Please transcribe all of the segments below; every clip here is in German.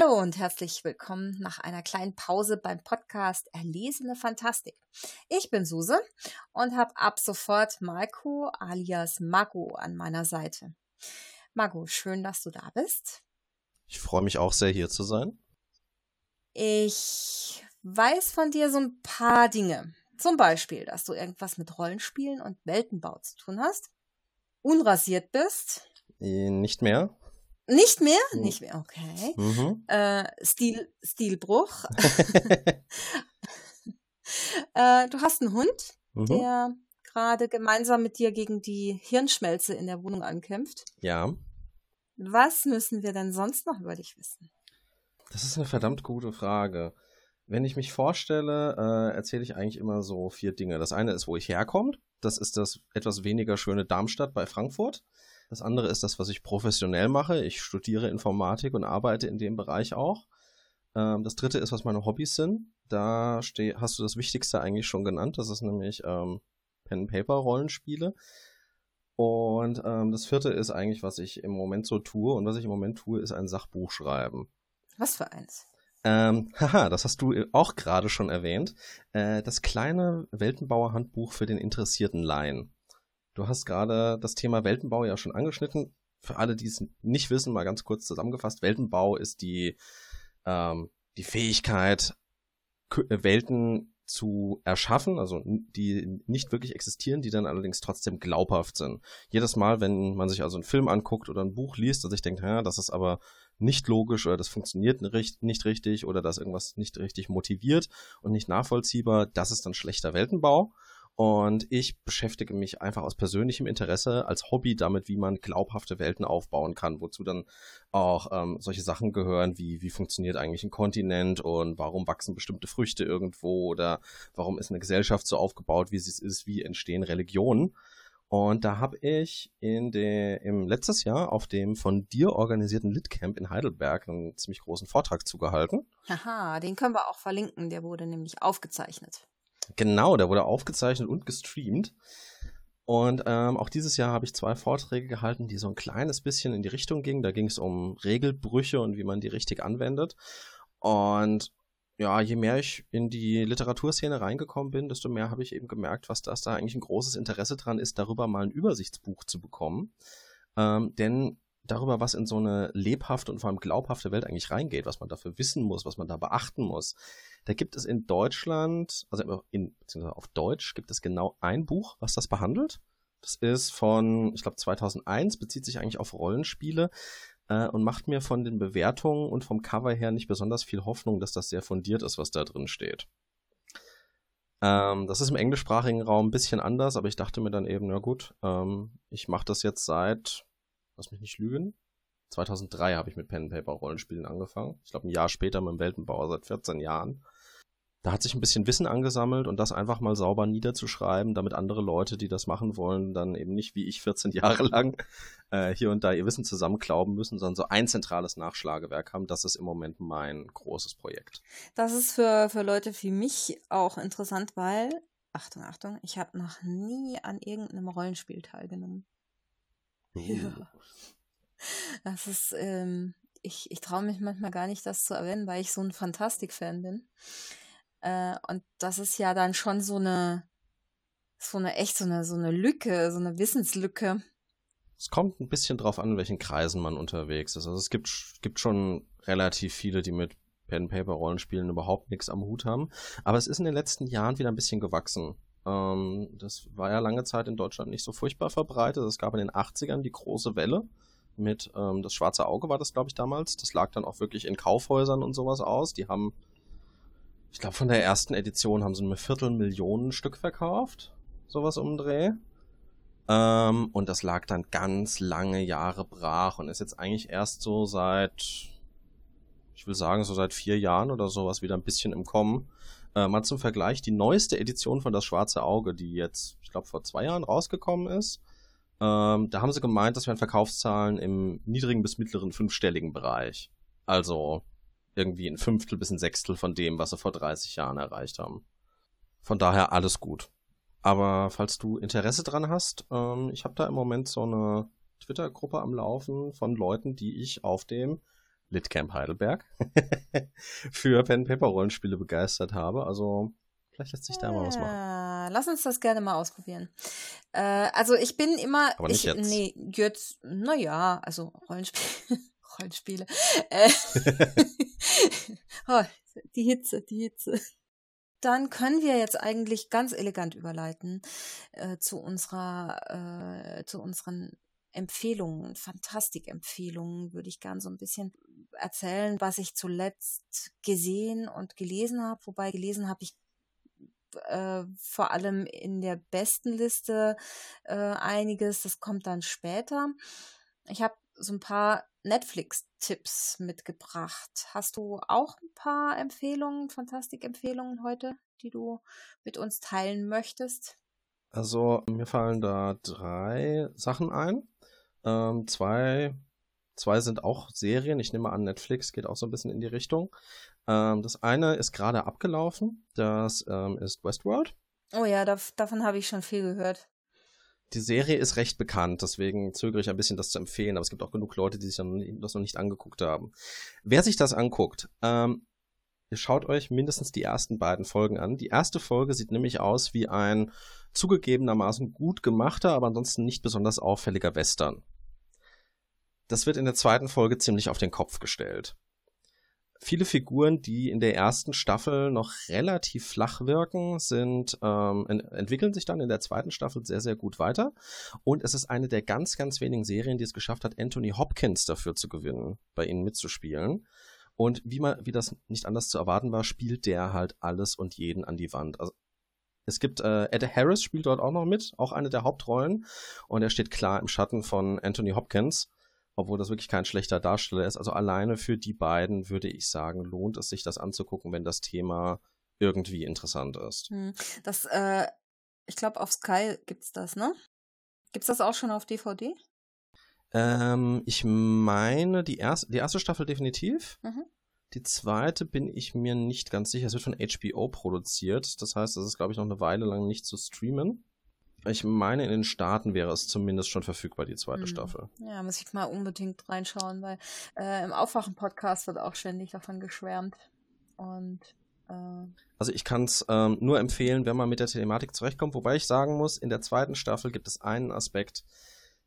Hallo und herzlich willkommen nach einer kleinen Pause beim Podcast Erlesene Fantastik. Ich bin Suse und habe ab sofort Marco alias Mago an meiner Seite. Mago, schön, dass du da bist. Ich freue mich auch sehr, hier zu sein. Ich weiß von dir so ein paar Dinge. Zum Beispiel, dass du irgendwas mit Rollenspielen und Weltenbau zu tun hast, unrasiert bist. Äh, nicht mehr. Nicht mehr? Mhm. Nicht mehr, okay. Mhm. Äh, Stil, Stilbruch. äh, du hast einen Hund, mhm. der gerade gemeinsam mit dir gegen die Hirnschmelze in der Wohnung ankämpft. Ja. Was müssen wir denn sonst noch über dich wissen? Das ist eine verdammt gute Frage. Wenn ich mich vorstelle, äh, erzähle ich eigentlich immer so vier Dinge. Das eine ist, wo ich herkomme. Das ist das etwas weniger schöne Darmstadt bei Frankfurt. Das andere ist das, was ich professionell mache. Ich studiere Informatik und arbeite in dem Bereich auch. Ähm, das dritte ist, was meine Hobbys sind. Da steh, hast du das Wichtigste eigentlich schon genannt. Das ist nämlich ähm, Pen-Paper-Rollenspiele. Und ähm, das vierte ist eigentlich, was ich im Moment so tue. Und was ich im Moment tue, ist ein Sachbuch schreiben. Was für eins? Ähm, haha, das hast du auch gerade schon erwähnt. Äh, das kleine Weltenbauer-Handbuch für den interessierten Laien. Du hast gerade das Thema Weltenbau ja schon angeschnitten. Für alle, die es nicht wissen, mal ganz kurz zusammengefasst. Weltenbau ist die, ähm, die Fähigkeit, äh, Welten zu erschaffen, also die nicht wirklich existieren, die dann allerdings trotzdem glaubhaft sind. Jedes Mal, wenn man sich also einen Film anguckt oder ein Buch liest und sich denkt, ja, das ist aber nicht logisch oder das funktioniert nicht richtig oder das irgendwas nicht richtig motiviert und nicht nachvollziehbar, das ist dann schlechter Weltenbau. Und ich beschäftige mich einfach aus persönlichem Interesse als Hobby damit, wie man glaubhafte Welten aufbauen kann, wozu dann auch ähm, solche Sachen gehören, wie wie funktioniert eigentlich ein Kontinent und warum wachsen bestimmte Früchte irgendwo oder warum ist eine Gesellschaft so aufgebaut, wie sie es ist, wie entstehen Religionen. Und da habe ich in der, im letztes Jahr auf dem von dir organisierten Litcamp in Heidelberg einen ziemlich großen Vortrag zugehalten. Haha, den können wir auch verlinken, der wurde nämlich aufgezeichnet. Genau, der wurde aufgezeichnet und gestreamt. Und ähm, auch dieses Jahr habe ich zwei Vorträge gehalten, die so ein kleines bisschen in die Richtung gingen. Da ging es um Regelbrüche und wie man die richtig anwendet. Und ja, je mehr ich in die Literaturszene reingekommen bin, desto mehr habe ich eben gemerkt, was das da eigentlich ein großes Interesse dran ist, darüber mal ein Übersichtsbuch zu bekommen. Ähm, denn darüber, was in so eine lebhafte und vor allem glaubhafte Welt eigentlich reingeht, was man dafür wissen muss, was man da beachten muss. Da gibt es in Deutschland, also in, beziehungsweise auf Deutsch, gibt es genau ein Buch, was das behandelt. Das ist von, ich glaube, 2001, bezieht sich eigentlich auf Rollenspiele äh, und macht mir von den Bewertungen und vom Cover her nicht besonders viel Hoffnung, dass das sehr fundiert ist, was da drin steht. Ähm, das ist im englischsprachigen Raum ein bisschen anders, aber ich dachte mir dann eben, na gut, ähm, ich mache das jetzt seit lass mich nicht lügen. 2003 habe ich mit Pen Paper Rollenspielen angefangen. Ich glaube ein Jahr später mit dem Weltenbauer seit 14 Jahren. Da hat sich ein bisschen Wissen angesammelt und das einfach mal sauber niederzuschreiben, damit andere Leute, die das machen wollen, dann eben nicht wie ich 14 Jahre lang äh, hier und da ihr Wissen zusammenklauben müssen, sondern so ein zentrales Nachschlagewerk haben. Das ist im Moment mein großes Projekt. Das ist für, für Leute wie mich auch interessant, weil, Achtung, Achtung, ich habe noch nie an irgendeinem Rollenspiel teilgenommen. Ja. Das ist, ähm, ich, ich traue mich manchmal gar nicht, das zu erwähnen, weil ich so ein Fantastik-Fan bin. Äh, und das ist ja dann schon so eine, so eine echt so eine, so eine Lücke, so eine Wissenslücke. Es kommt ein bisschen drauf an, in welchen Kreisen man unterwegs ist. Also es gibt, gibt schon relativ viele, die mit Pen-Paper-Rollenspielen überhaupt nichts am Hut haben. Aber es ist in den letzten Jahren wieder ein bisschen gewachsen. Ähm, das war ja lange Zeit in Deutschland nicht so furchtbar verbreitet. Es gab in den 80ern die große Welle, mit ähm, das Schwarze Auge war das, glaube ich, damals. Das lag dann auch wirklich in Kaufhäusern und sowas aus. Die haben, ich glaube, von der ersten Edition haben sie eine Viertelmillionen Stück verkauft. Sowas um Dreh. Ähm, und das lag dann ganz lange Jahre brach und ist jetzt eigentlich erst so seit, ich will sagen, so seit vier Jahren oder sowas wieder ein bisschen im Kommen. Äh, mal zum Vergleich, die neueste Edition von Das Schwarze Auge, die jetzt, ich glaube, vor zwei Jahren rausgekommen ist, ähm, da haben sie gemeint, das wären Verkaufszahlen im niedrigen bis mittleren fünfstelligen Bereich. Also irgendwie ein Fünftel bis ein Sechstel von dem, was sie vor 30 Jahren erreicht haben. Von daher alles gut. Aber falls du Interesse dran hast, ähm, ich habe da im Moment so eine Twitter-Gruppe am Laufen von Leuten, die ich auf dem Litcamp Heidelberg für Pen Paper Rollenspiele begeistert habe. Also vielleicht lässt sich da mal was machen. Ah, lass uns das gerne mal ausprobieren. Äh, also ich bin immer. Aber nicht ich, jetzt. Nee, jetzt, naja, also Rollenspiele. Rollenspiele. Äh, oh, die Hitze, die Hitze. Dann können wir jetzt eigentlich ganz elegant überleiten äh, zu unserer, äh, zu unseren Empfehlungen, Fantastikempfehlungen, würde ich gern so ein bisschen erzählen, was ich zuletzt gesehen und gelesen habe. Wobei gelesen habe ich äh, vor allem in der besten Liste äh, einiges. Das kommt dann später. Ich habe so ein paar Netflix-Tipps mitgebracht. Hast du auch ein paar Empfehlungen, Fantastik-Empfehlungen heute, die du mit uns teilen möchtest? Also mir fallen da drei Sachen ein. Ähm, zwei, zwei sind auch Serien. Ich nehme an, Netflix geht auch so ein bisschen in die Richtung. Ähm, das eine ist gerade abgelaufen. Das ähm, ist Westworld. Oh ja, da, davon habe ich schon viel gehört. Die Serie ist recht bekannt, deswegen zögere ich ein bisschen, das zu empfehlen. Aber es gibt auch genug Leute, die sich das noch nicht angeguckt haben. Wer sich das anguckt, ähm, ihr schaut euch mindestens die ersten beiden Folgen an. Die erste Folge sieht nämlich aus wie ein zugegebenermaßen gut gemachter, aber ansonsten nicht besonders auffälliger Western. Das wird in der zweiten Folge ziemlich auf den Kopf gestellt viele Figuren, die in der ersten Staffel noch relativ flach wirken, sind ähm, ent entwickeln sich dann in der zweiten Staffel sehr, sehr gut weiter. Und es ist eine der ganz, ganz wenigen Serien, die es geschafft hat, Anthony Hopkins dafür zu gewinnen, bei ihnen mitzuspielen. Und wie man, wie das nicht anders zu erwarten war, spielt der halt alles und jeden an die Wand. Also es gibt äh, Ed Harris spielt dort auch noch mit, auch eine der Hauptrollen. Und er steht klar im Schatten von Anthony Hopkins obwohl das wirklich kein schlechter Darsteller ist. Also alleine für die beiden würde ich sagen, lohnt es sich das anzugucken, wenn das Thema irgendwie interessant ist. Hm. Das, äh, ich glaube, auf Sky gibt's das, ne? Gibt's das auch schon auf DVD? Ähm, ich meine, die erste, die erste Staffel definitiv. Mhm. Die zweite bin ich mir nicht ganz sicher. Es wird von HBO produziert. Das heißt, das ist, glaube ich, noch eine Weile lang nicht zu streamen. Ich meine, in den Staaten wäre es zumindest schon verfügbar, die zweite hm. Staffel. Ja, muss ich mal unbedingt reinschauen, weil äh, im Aufwachen-Podcast wird auch ständig davon geschwärmt. Und äh, also ich kann es ähm, nur empfehlen, wenn man mit der Thematik zurechtkommt, wobei ich sagen muss, in der zweiten Staffel gibt es einen Aspekt,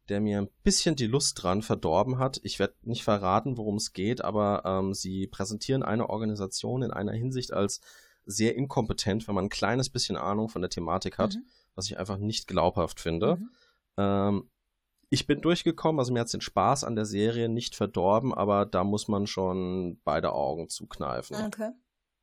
der mir ein bisschen die Lust dran verdorben hat. Ich werde nicht verraten, worum es geht, aber ähm, sie präsentieren eine Organisation in einer Hinsicht als sehr inkompetent, wenn man ein kleines bisschen Ahnung von der Thematik hat. Mhm was ich einfach nicht glaubhaft finde. Mhm. Ähm, ich bin durchgekommen, also mir hat den Spaß an der Serie nicht verdorben, aber da muss man schon beide Augen zukneifen, okay.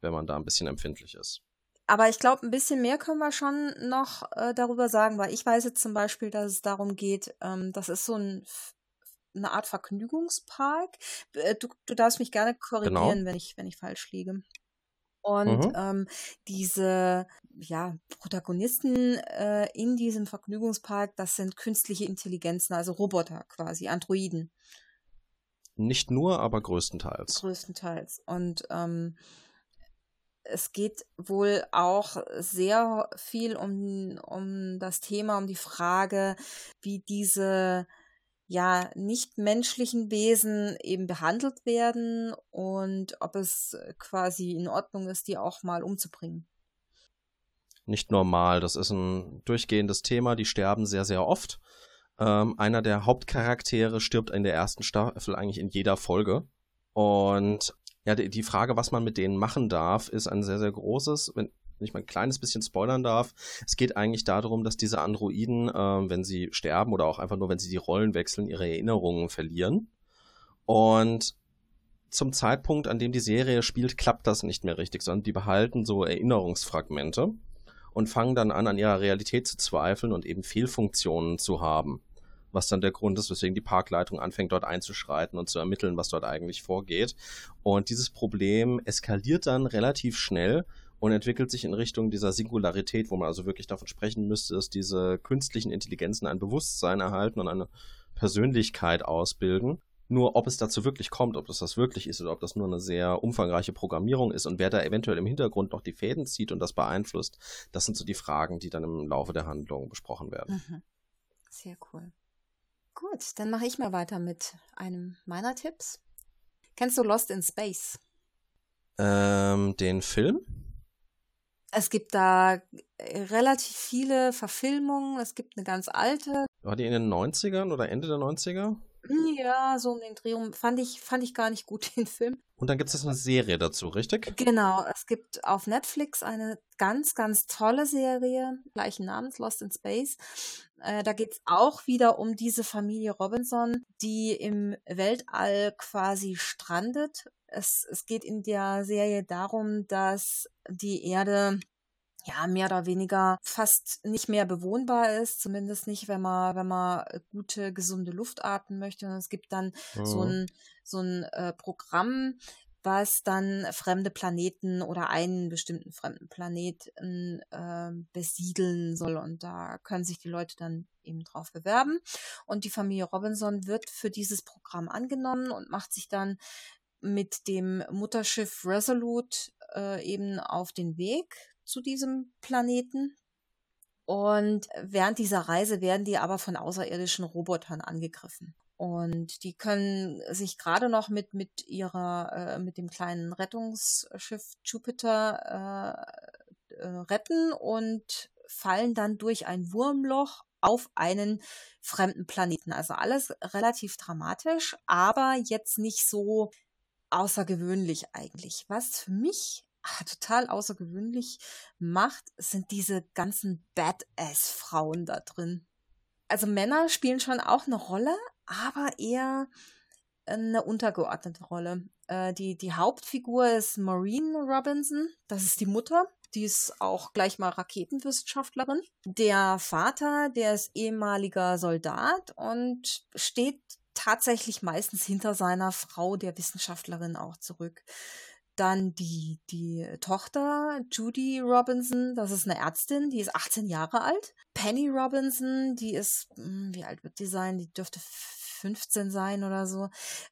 wenn man da ein bisschen empfindlich ist. Aber ich glaube, ein bisschen mehr können wir schon noch äh, darüber sagen, weil ich weiß jetzt zum Beispiel, dass es darum geht, ähm, das ist so ein, eine Art Vergnügungspark. Äh, du, du darfst mich gerne korrigieren, genau. wenn, ich, wenn ich falsch liege. Und mhm. ähm, diese ja, Protagonisten äh, in diesem Vergnügungspark, das sind künstliche Intelligenzen, also Roboter quasi, Androiden. Nicht nur, aber größtenteils. Größtenteils. Und ähm, es geht wohl auch sehr viel um, um das Thema, um die Frage, wie diese ja nicht menschlichen Wesen eben behandelt werden und ob es quasi in Ordnung ist, die auch mal umzubringen. Nicht normal, das ist ein durchgehendes Thema, die sterben sehr, sehr oft. Ähm, einer der Hauptcharaktere stirbt in der ersten Staffel eigentlich in jeder Folge. Und ja, die, die Frage, was man mit denen machen darf, ist ein sehr, sehr großes. Wenn, wenn ich mal ein kleines bisschen spoilern darf, es geht eigentlich darum, dass diese Androiden, äh, wenn sie sterben oder auch einfach nur, wenn sie die Rollen wechseln, ihre Erinnerungen verlieren. Und zum Zeitpunkt, an dem die Serie spielt, klappt das nicht mehr richtig, sondern die behalten so Erinnerungsfragmente und fangen dann an, an ihrer Realität zu zweifeln und eben Fehlfunktionen zu haben. Was dann der Grund ist, weswegen die Parkleitung anfängt, dort einzuschreiten und zu ermitteln, was dort eigentlich vorgeht. Und dieses Problem eskaliert dann relativ schnell und entwickelt sich in Richtung dieser Singularität, wo man also wirklich davon sprechen müsste, dass diese künstlichen Intelligenzen ein Bewusstsein erhalten und eine Persönlichkeit ausbilden. Nur ob es dazu wirklich kommt, ob das das wirklich ist oder ob das nur eine sehr umfangreiche Programmierung ist und wer da eventuell im Hintergrund noch die Fäden zieht und das beeinflusst, das sind so die Fragen, die dann im Laufe der Handlung besprochen werden. Mhm. Sehr cool. Gut, dann mache ich mal weiter mit einem meiner Tipps. Kennst du Lost in Space? Ähm, den Film? Es gibt da äh, relativ viele Verfilmungen. Es gibt eine ganz alte. War die in den 90ern oder Ende der 90er? Ja, so um den Dreh rum fand ich, fand ich gar nicht gut, den Film. Und dann gibt es eine Serie dazu, richtig? Genau, es gibt auf Netflix eine ganz, ganz tolle Serie, gleichen Namens, Lost in Space. Äh, da geht es auch wieder um diese Familie Robinson, die im Weltall quasi strandet. Es, es geht in der Serie darum, dass die Erde ja, mehr oder weniger fast nicht mehr bewohnbar ist, zumindest nicht, wenn man, wenn man äh, gute, gesunde Luft atmen möchte. Und es gibt dann mhm. so ein, so ein äh, Programm, was dann fremde Planeten oder einen bestimmten fremden Planeten äh, besiedeln soll. Und da können sich die Leute dann eben drauf bewerben. Und die Familie Robinson wird für dieses Programm angenommen und macht sich dann mit dem Mutterschiff Resolute äh, eben auf den Weg zu diesem Planeten. Und während dieser Reise werden die aber von außerirdischen Robotern angegriffen. Und die können sich gerade noch mit, mit ihrer, äh, mit dem kleinen Rettungsschiff Jupiter äh, äh, retten und fallen dann durch ein Wurmloch auf einen fremden Planeten. Also alles relativ dramatisch, aber jetzt nicht so außergewöhnlich eigentlich. Was für mich total außergewöhnlich macht, sind diese ganzen Badass-Frauen da drin. Also Männer spielen schon auch eine Rolle, aber eher eine untergeordnete Rolle. Äh, die, die Hauptfigur ist Maureen Robinson, das ist die Mutter. Die ist auch gleich mal Raketenwissenschaftlerin. Der Vater, der ist ehemaliger Soldat und steht tatsächlich meistens hinter seiner Frau, der Wissenschaftlerin, auch zurück. Dann die, die Tochter, Judy Robinson, das ist eine Ärztin, die ist 18 Jahre alt. Penny Robinson, die ist, hm, wie alt wird die sein? Die dürfte 15 sein oder so.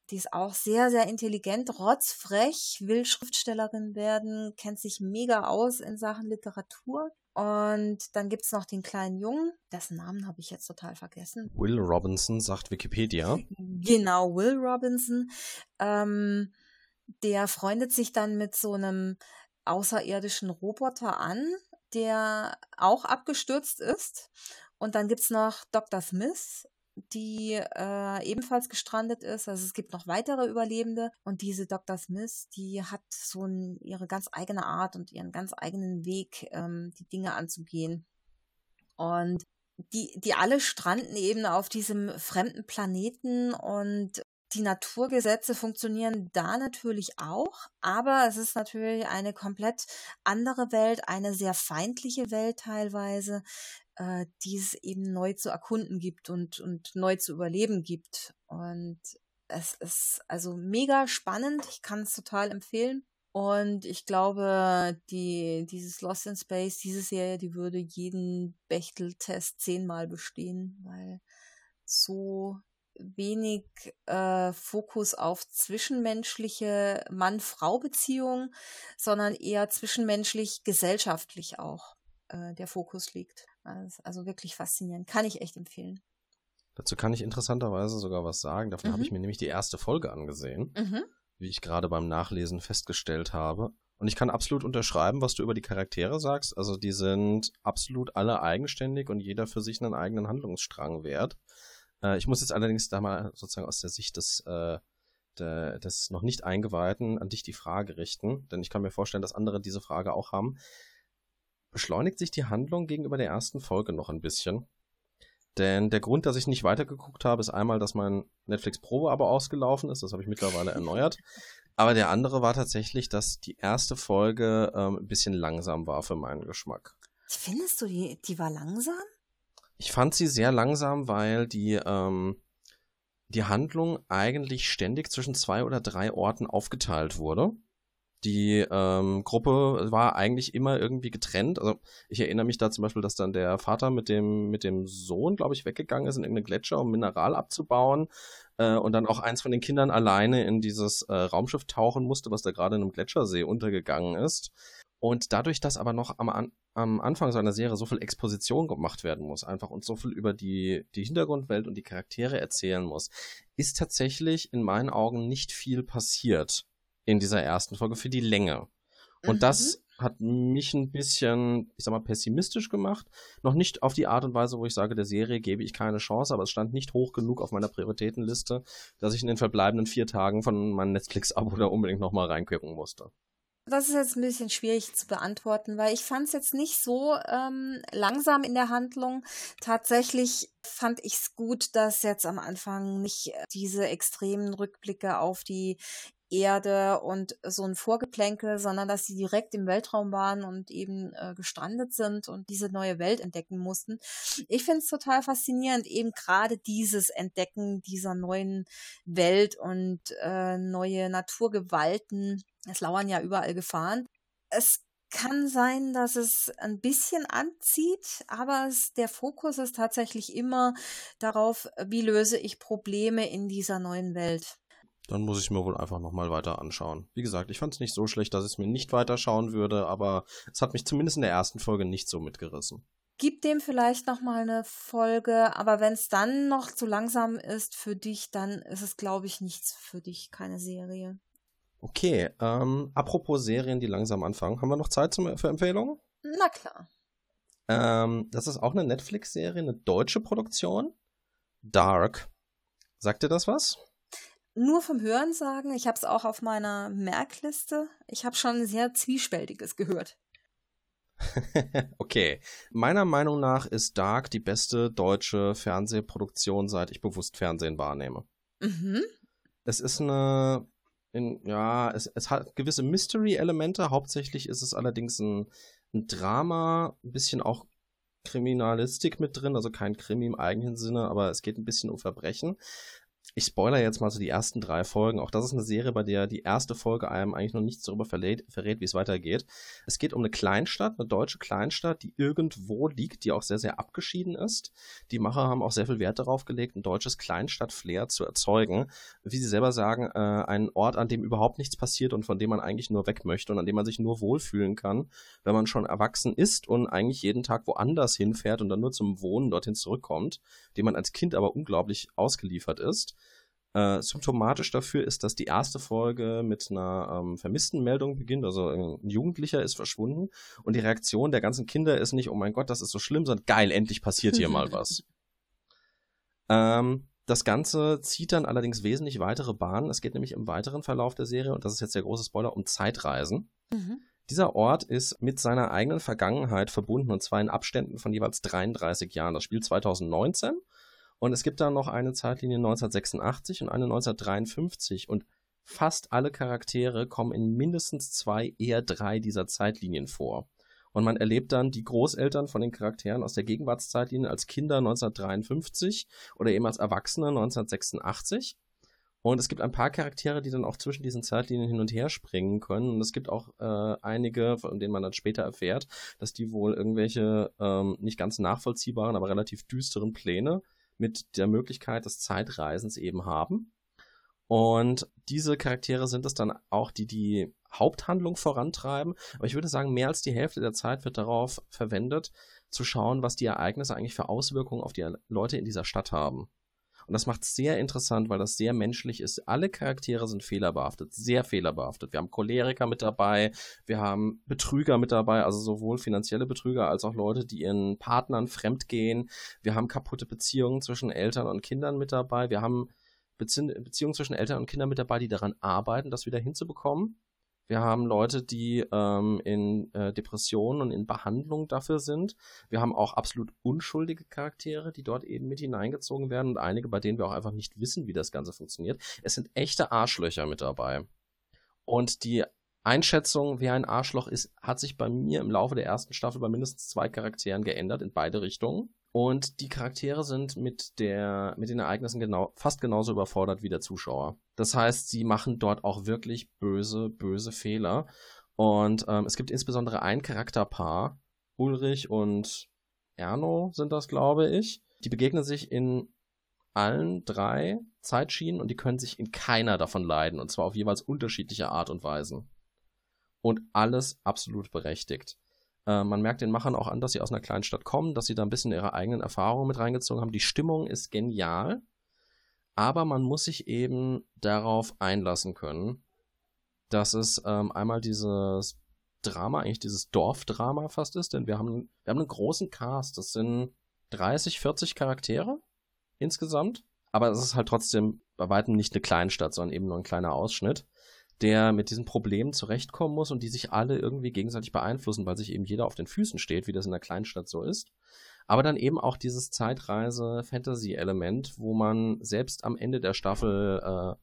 Die ist auch sehr, sehr intelligent, rotzfrech, will Schriftstellerin werden, kennt sich mega aus in Sachen Literatur. Und dann gibt es noch den kleinen Jungen, dessen Namen habe ich jetzt total vergessen. Will Robinson, sagt Wikipedia. Genau, Will Robinson. Ähm, der freundet sich dann mit so einem außerirdischen Roboter an, der auch abgestürzt ist. Und dann gibt's noch Dr. Smith, die äh, ebenfalls gestrandet ist. Also es gibt noch weitere Überlebende. Und diese Dr. Smith, die hat so ein, ihre ganz eigene Art und ihren ganz eigenen Weg, ähm, die Dinge anzugehen. Und die, die alle stranden eben auf diesem fremden Planeten und die Naturgesetze funktionieren da natürlich auch, aber es ist natürlich eine komplett andere Welt, eine sehr feindliche Welt teilweise, äh, die es eben neu zu erkunden gibt und, und neu zu überleben gibt. Und es ist also mega spannend. Ich kann es total empfehlen. Und ich glaube, die, dieses Lost in Space, diese Serie, die würde jeden Bechtel-Test zehnmal bestehen, weil so wenig äh, Fokus auf zwischenmenschliche Mann-Frau-Beziehungen, sondern eher zwischenmenschlich, gesellschaftlich auch äh, der Fokus liegt. Also, also, wirklich faszinierend. Kann ich echt empfehlen. Dazu kann ich interessanterweise sogar was sagen. Davon mhm. habe ich mir nämlich die erste Folge angesehen, mhm. wie ich gerade beim Nachlesen festgestellt habe. Und ich kann absolut unterschreiben, was du über die Charaktere sagst. Also die sind absolut alle eigenständig und jeder für sich einen eigenen Handlungsstrang wert. Äh, ich muss jetzt allerdings da mal sozusagen aus der Sicht des, äh, der, des noch nicht Eingeweihten an dich die Frage richten, denn ich kann mir vorstellen, dass andere diese Frage auch haben. beschleunigt sich die Handlung gegenüber der ersten Folge noch ein bisschen. Denn der Grund, dass ich nicht weitergeguckt habe, ist einmal, dass mein Netflix Probe aber ausgelaufen ist. Das habe ich mittlerweile erneuert. Aber der andere war tatsächlich, dass die erste Folge ähm, ein bisschen langsam war für meinen Geschmack. Findest du, die, die war langsam? Ich fand sie sehr langsam, weil die, ähm, die Handlung eigentlich ständig zwischen zwei oder drei Orten aufgeteilt wurde. Die ähm, Gruppe war eigentlich immer irgendwie getrennt. Also ich erinnere mich da zum Beispiel, dass dann der Vater mit dem, mit dem Sohn, glaube ich, weggegangen ist in irgendeinen Gletscher, um Mineral abzubauen. Äh, und dann auch eins von den Kindern alleine in dieses äh, Raumschiff tauchen musste, was da gerade in einem Gletschersee untergegangen ist. Und dadurch, dass aber noch am, am Anfang so einer Serie so viel Exposition gemacht werden muss, einfach und so viel über die, die Hintergrundwelt und die Charaktere erzählen muss, ist tatsächlich in meinen Augen nicht viel passiert in dieser ersten Folge für die Länge. Und mhm. das hat mich ein bisschen, ich sag mal, pessimistisch gemacht. Noch nicht auf die Art und Weise, wo ich sage, der Serie gebe ich keine Chance, aber es stand nicht hoch genug auf meiner Prioritätenliste, dass ich in den verbleibenden vier Tagen von meinem Netflix-Abo da unbedingt nochmal reingucken musste. Das ist jetzt ein bisschen schwierig zu beantworten, weil ich fand es jetzt nicht so ähm, langsam in der Handlung. Tatsächlich fand ich es gut, dass jetzt am Anfang nicht diese extremen Rückblicke auf die Erde und so ein Vorgeplänkel, sondern dass sie direkt im Weltraum waren und eben äh, gestrandet sind und diese neue Welt entdecken mussten. Ich finde es total faszinierend, eben gerade dieses Entdecken dieser neuen Welt und äh, neue Naturgewalten. Es lauern ja überall Gefahren. Es kann sein, dass es ein bisschen anzieht, aber es, der Fokus ist tatsächlich immer darauf, wie löse ich Probleme in dieser neuen Welt dann muss ich mir wohl einfach nochmal weiter anschauen. Wie gesagt, ich fand es nicht so schlecht, dass ich es mir nicht weiter schauen würde, aber es hat mich zumindest in der ersten Folge nicht so mitgerissen. Gib dem vielleicht nochmal eine Folge, aber wenn es dann noch zu langsam ist für dich, dann ist es, glaube ich, nichts für dich, keine Serie. Okay, ähm, apropos Serien, die langsam anfangen, haben wir noch Zeit zum, für Empfehlungen? Na klar. Ähm, das ist auch eine Netflix-Serie, eine deutsche Produktion. Dark. Sagt dir das was? Nur vom Hören sagen. Ich habe es auch auf meiner Merkliste. Ich habe schon sehr zwiespältiges gehört. okay. Meiner Meinung nach ist Dark die beste deutsche Fernsehproduktion, seit ich bewusst Fernsehen wahrnehme. Mhm. Es ist eine, in, ja, es, es hat gewisse Mystery-Elemente. Hauptsächlich ist es allerdings ein, ein Drama, ein bisschen auch Kriminalistik mit drin, also kein Krimi im eigenen Sinne, aber es geht ein bisschen um Verbrechen ich spoiler jetzt mal so die ersten drei Folgen. Auch das ist eine Serie, bei der die erste Folge einem eigentlich noch nichts darüber verrät, verrät, wie es weitergeht. Es geht um eine Kleinstadt, eine deutsche Kleinstadt, die irgendwo liegt, die auch sehr, sehr abgeschieden ist. Die Macher haben auch sehr viel Wert darauf gelegt, ein deutsches Kleinstadt-Flair zu erzeugen. Wie sie selber sagen, äh, ein Ort, an dem überhaupt nichts passiert und von dem man eigentlich nur weg möchte und an dem man sich nur wohlfühlen kann, wenn man schon erwachsen ist und eigentlich jeden Tag woanders hinfährt und dann nur zum Wohnen dorthin zurückkommt, dem man als Kind aber unglaublich ausgeliefert ist. Äh, symptomatisch dafür ist, dass die erste Folge mit einer ähm, vermissten Meldung beginnt. Also ein Jugendlicher ist verschwunden und die Reaktion der ganzen Kinder ist nicht, oh mein Gott, das ist so schlimm, sondern geil, endlich passiert hier mal was. Ähm, das Ganze zieht dann allerdings wesentlich weitere Bahnen. Es geht nämlich im weiteren Verlauf der Serie, und das ist jetzt der große Spoiler, um Zeitreisen. Mhm. Dieser Ort ist mit seiner eigenen Vergangenheit verbunden, und zwar in Abständen von jeweils 33 Jahren. Das Spiel 2019 und es gibt dann noch eine Zeitlinie 1986 und eine 1953 und fast alle Charaktere kommen in mindestens zwei, eher drei dieser Zeitlinien vor. Und man erlebt dann die Großeltern von den Charakteren aus der Gegenwartszeitlinie als Kinder 1953 oder eben als Erwachsene 1986. Und es gibt ein paar Charaktere, die dann auch zwischen diesen Zeitlinien hin und her springen können. Und es gibt auch äh, einige, von denen man dann später erfährt, dass die wohl irgendwelche ähm, nicht ganz nachvollziehbaren, aber relativ düsteren Pläne mit der Möglichkeit des Zeitreisens eben haben. Und diese Charaktere sind es dann auch, die die Haupthandlung vorantreiben. Aber ich würde sagen, mehr als die Hälfte der Zeit wird darauf verwendet, zu schauen, was die Ereignisse eigentlich für Auswirkungen auf die Leute in dieser Stadt haben. Und das macht es sehr interessant, weil das sehr menschlich ist. Alle Charaktere sind fehlerbehaftet, sehr fehlerbehaftet. Wir haben Choleriker mit dabei, wir haben Betrüger mit dabei, also sowohl finanzielle Betrüger als auch Leute, die ihren Partnern fremdgehen. Wir haben kaputte Beziehungen zwischen Eltern und Kindern mit dabei. Wir haben Beziehungen zwischen Eltern und Kindern mit dabei, die daran arbeiten, das wieder hinzubekommen. Wir haben Leute, die ähm, in äh, Depressionen und in Behandlung dafür sind. Wir haben auch absolut unschuldige Charaktere, die dort eben mit hineingezogen werden und einige, bei denen wir auch einfach nicht wissen, wie das Ganze funktioniert. Es sind echte Arschlöcher mit dabei. Und die Einschätzung, wer ein Arschloch ist, hat sich bei mir im Laufe der ersten Staffel bei mindestens zwei Charakteren geändert in beide Richtungen. Und die Charaktere sind mit der, mit den Ereignissen genau, fast genauso überfordert wie der Zuschauer. Das heißt, sie machen dort auch wirklich böse, böse Fehler. Und ähm, es gibt insbesondere ein Charakterpaar, Ulrich und Erno sind das, glaube ich. Die begegnen sich in allen drei Zeitschienen und die können sich in keiner davon leiden. Und zwar auf jeweils unterschiedliche Art und Weisen. Und alles absolut berechtigt. Äh, man merkt den Machern auch an, dass sie aus einer kleinen Stadt kommen, dass sie da ein bisschen ihre eigenen Erfahrungen mit reingezogen haben. Die Stimmung ist genial, aber man muss sich eben darauf einlassen können, dass es ähm, einmal dieses Drama, eigentlich dieses Dorfdrama fast ist, denn wir haben, wir haben einen großen Cast. Das sind 30, 40 Charaktere insgesamt, aber es ist halt trotzdem bei weitem nicht eine Kleinstadt, sondern eben nur ein kleiner Ausschnitt der mit diesen Problemen zurechtkommen muss und die sich alle irgendwie gegenseitig beeinflussen, weil sich eben jeder auf den Füßen steht, wie das in der Kleinstadt so ist. Aber dann eben auch dieses Zeitreise-Fantasy-Element, wo man selbst am Ende der Staffel äh,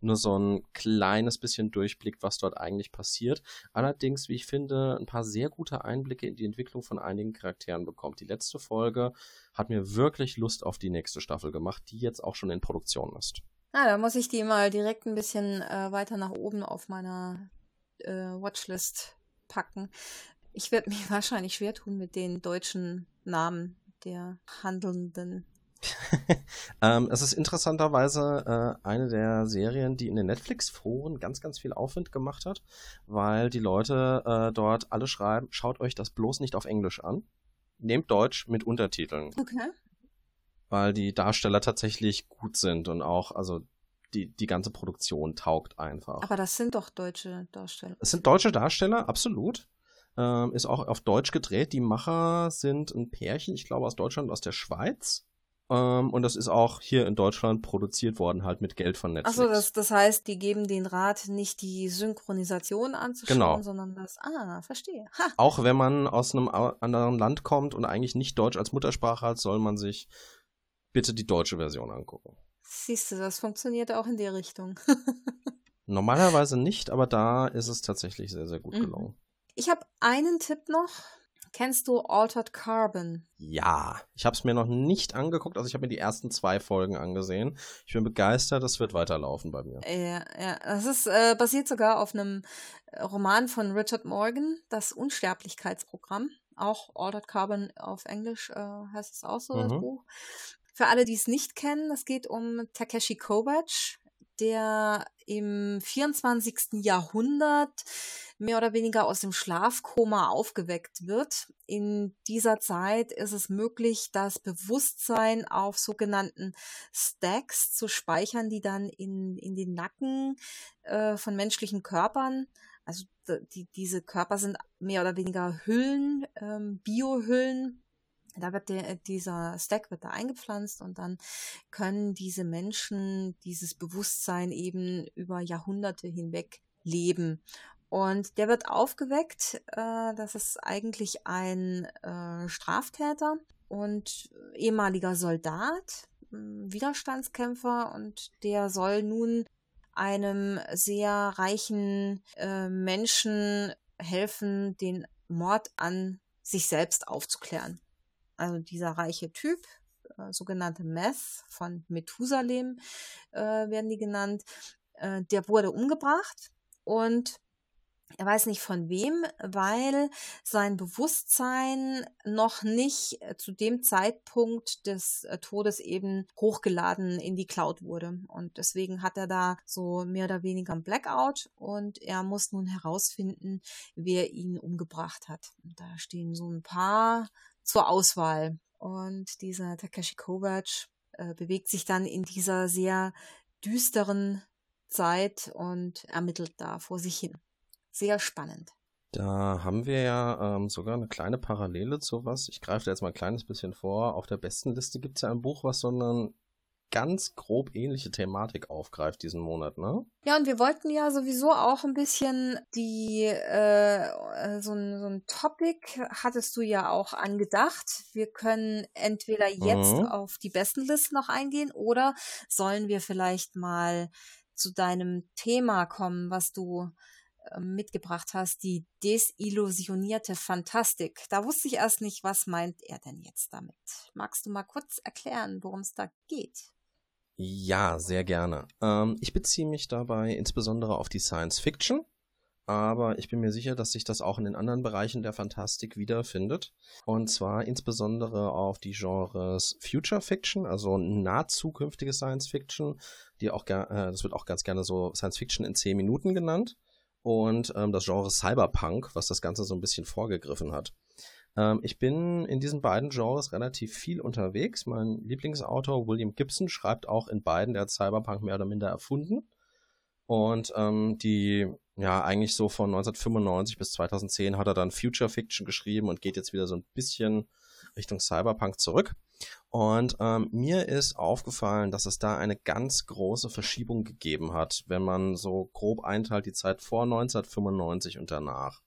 nur so ein kleines bisschen durchblickt, was dort eigentlich passiert. Allerdings, wie ich finde, ein paar sehr gute Einblicke in die Entwicklung von einigen Charakteren bekommt. Die letzte Folge hat mir wirklich Lust auf die nächste Staffel gemacht, die jetzt auch schon in Produktion ist. Ah, da muss ich die mal direkt ein bisschen äh, weiter nach oben auf meiner äh, Watchlist packen. Ich werde mich wahrscheinlich schwer tun mit den deutschen Namen der Handelnden. ähm, es ist interessanterweise äh, eine der Serien, die in den Netflix-Foren ganz, ganz viel Aufwind gemacht hat, weil die Leute äh, dort alle schreiben, schaut euch das bloß nicht auf Englisch an. Nehmt Deutsch mit Untertiteln. Okay weil die Darsteller tatsächlich gut sind und auch, also die, die ganze Produktion taugt einfach. Aber das sind doch deutsche Darsteller. Es sind deutsche Darsteller, absolut. Ähm, ist auch auf Deutsch gedreht. Die Macher sind ein Pärchen, ich glaube aus Deutschland und aus der Schweiz. Ähm, und das ist auch hier in Deutschland produziert worden, halt mit Geld von Netflix. Achso, das, das heißt, die geben den Rat, nicht die Synchronisation anzuschauen, genau. sondern das, ah, verstehe. Ha. Auch wenn man aus einem anderen Land kommt und eigentlich nicht Deutsch als Muttersprache hat, soll man sich bitte die deutsche Version angucken. Siehst du, das funktioniert auch in die Richtung. Normalerweise nicht, aber da ist es tatsächlich sehr, sehr gut mhm. gelungen. Ich habe einen Tipp noch. Kennst du Altered Carbon? Ja, ich habe es mir noch nicht angeguckt. Also ich habe mir die ersten zwei Folgen angesehen. Ich bin begeistert, das wird weiterlaufen bei mir. Ja, ja. Das ist äh, basiert sogar auf einem Roman von Richard Morgan, das Unsterblichkeitsprogramm. Auch Altered Carbon auf Englisch äh, heißt es auch so, mhm. das Buch. Für alle, die es nicht kennen, es geht um Takeshi Kovacs, der im 24. Jahrhundert mehr oder weniger aus dem Schlafkoma aufgeweckt wird. In dieser Zeit ist es möglich, das Bewusstsein auf sogenannten Stacks zu speichern, die dann in, in den Nacken äh, von menschlichen Körpern also die, diese Körper sind mehr oder weniger Hüllen, ähm, Biohüllen, da wird der, dieser Stack wird da eingepflanzt und dann können diese Menschen dieses Bewusstsein eben über Jahrhunderte hinweg leben. Und der wird aufgeweckt. Äh, das ist eigentlich ein äh, Straftäter und ehemaliger Soldat, äh, Widerstandskämpfer und der soll nun einem sehr reichen äh, Menschen helfen, den Mord an sich selbst aufzuklären also dieser reiche Typ, äh, sogenannte Meth von Methusalem äh, werden die genannt, äh, der wurde umgebracht und er weiß nicht von wem, weil sein Bewusstsein noch nicht äh, zu dem Zeitpunkt des äh, Todes eben hochgeladen in die Cloud wurde. Und deswegen hat er da so mehr oder weniger ein Blackout und er muss nun herausfinden, wer ihn umgebracht hat. Und da stehen so ein paar zur Auswahl. Und dieser Takeshi Kovacs äh, bewegt sich dann in dieser sehr düsteren Zeit und ermittelt da vor sich hin. Sehr spannend. Da haben wir ja ähm, sogar eine kleine Parallele zu was. Ich greife da jetzt mal ein kleines bisschen vor. Auf der besten Liste gibt es ja ein Buch, was so einen ganz grob ähnliche Thematik aufgreift diesen Monat, ne? Ja, und wir wollten ja sowieso auch ein bisschen die, äh, so, ein, so ein Topic hattest du ja auch angedacht. Wir können entweder jetzt mhm. auf die besten Listen noch eingehen oder sollen wir vielleicht mal zu deinem Thema kommen, was du äh, mitgebracht hast, die desillusionierte Fantastik. Da wusste ich erst nicht, was meint er denn jetzt damit. Magst du mal kurz erklären, worum es da geht? Ja, sehr gerne. Ähm, ich beziehe mich dabei insbesondere auf die Science Fiction, aber ich bin mir sicher, dass sich das auch in den anderen Bereichen der Fantastik wiederfindet. Und zwar insbesondere auf die Genres Future Fiction, also nah zukünftige Science Fiction, die auch äh, das wird auch ganz gerne so Science Fiction in 10 Minuten genannt. Und ähm, das Genre Cyberpunk, was das Ganze so ein bisschen vorgegriffen hat. Ähm, ich bin in diesen beiden Genres relativ viel unterwegs. Mein Lieblingsautor William Gibson schreibt auch in beiden, der hat Cyberpunk mehr oder minder erfunden. Und ähm, die, ja, eigentlich so von 1995 bis 2010 hat er dann Future Fiction geschrieben und geht jetzt wieder so ein bisschen Richtung Cyberpunk zurück. Und ähm, mir ist aufgefallen, dass es da eine ganz große Verschiebung gegeben hat, wenn man so grob einteilt die Zeit vor 1995 und danach.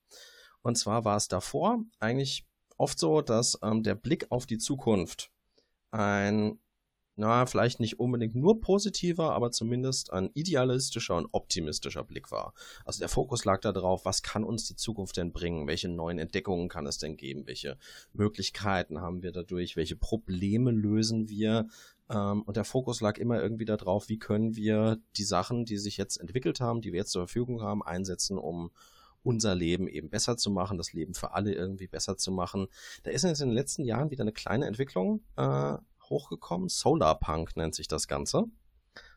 Und zwar war es davor eigentlich oft so, dass ähm, der Blick auf die Zukunft ein, na, vielleicht nicht unbedingt nur positiver, aber zumindest ein idealistischer und optimistischer Blick war. Also der Fokus lag da drauf, was kann uns die Zukunft denn bringen? Welche neuen Entdeckungen kann es denn geben? Welche Möglichkeiten haben wir dadurch? Welche Probleme lösen wir? Ähm, und der Fokus lag immer irgendwie darauf, wie können wir die Sachen, die sich jetzt entwickelt haben, die wir jetzt zur Verfügung haben, einsetzen, um unser Leben eben besser zu machen, das Leben für alle irgendwie besser zu machen. Da ist jetzt in den letzten Jahren wieder eine kleine Entwicklung äh, hochgekommen. Solarpunk nennt sich das Ganze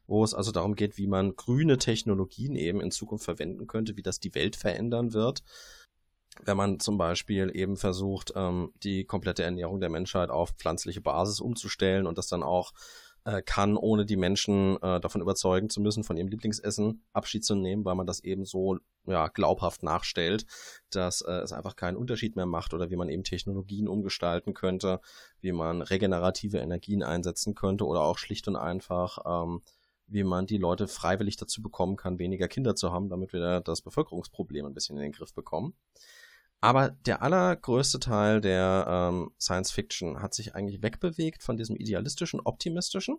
wo es also darum geht, wie man grüne Technologien eben in Zukunft verwenden könnte, wie das die Welt verändern wird. Wenn man zum Beispiel eben versucht, ähm, die komplette Ernährung der Menschheit auf pflanzliche Basis umzustellen und das dann auch äh, kann, ohne die Menschen äh, davon überzeugen zu müssen, von ihrem Lieblingsessen Abschied zu nehmen, weil man das eben so ja, glaubhaft nachstellt, dass äh, es einfach keinen Unterschied mehr macht oder wie man eben Technologien umgestalten könnte, wie man regenerative Energien einsetzen könnte oder auch schlicht und einfach ähm, wie man die Leute freiwillig dazu bekommen kann, weniger Kinder zu haben, damit wir das Bevölkerungsproblem ein bisschen in den Griff bekommen. Aber der allergrößte Teil der ähm, Science Fiction hat sich eigentlich wegbewegt von diesem idealistischen, optimistischen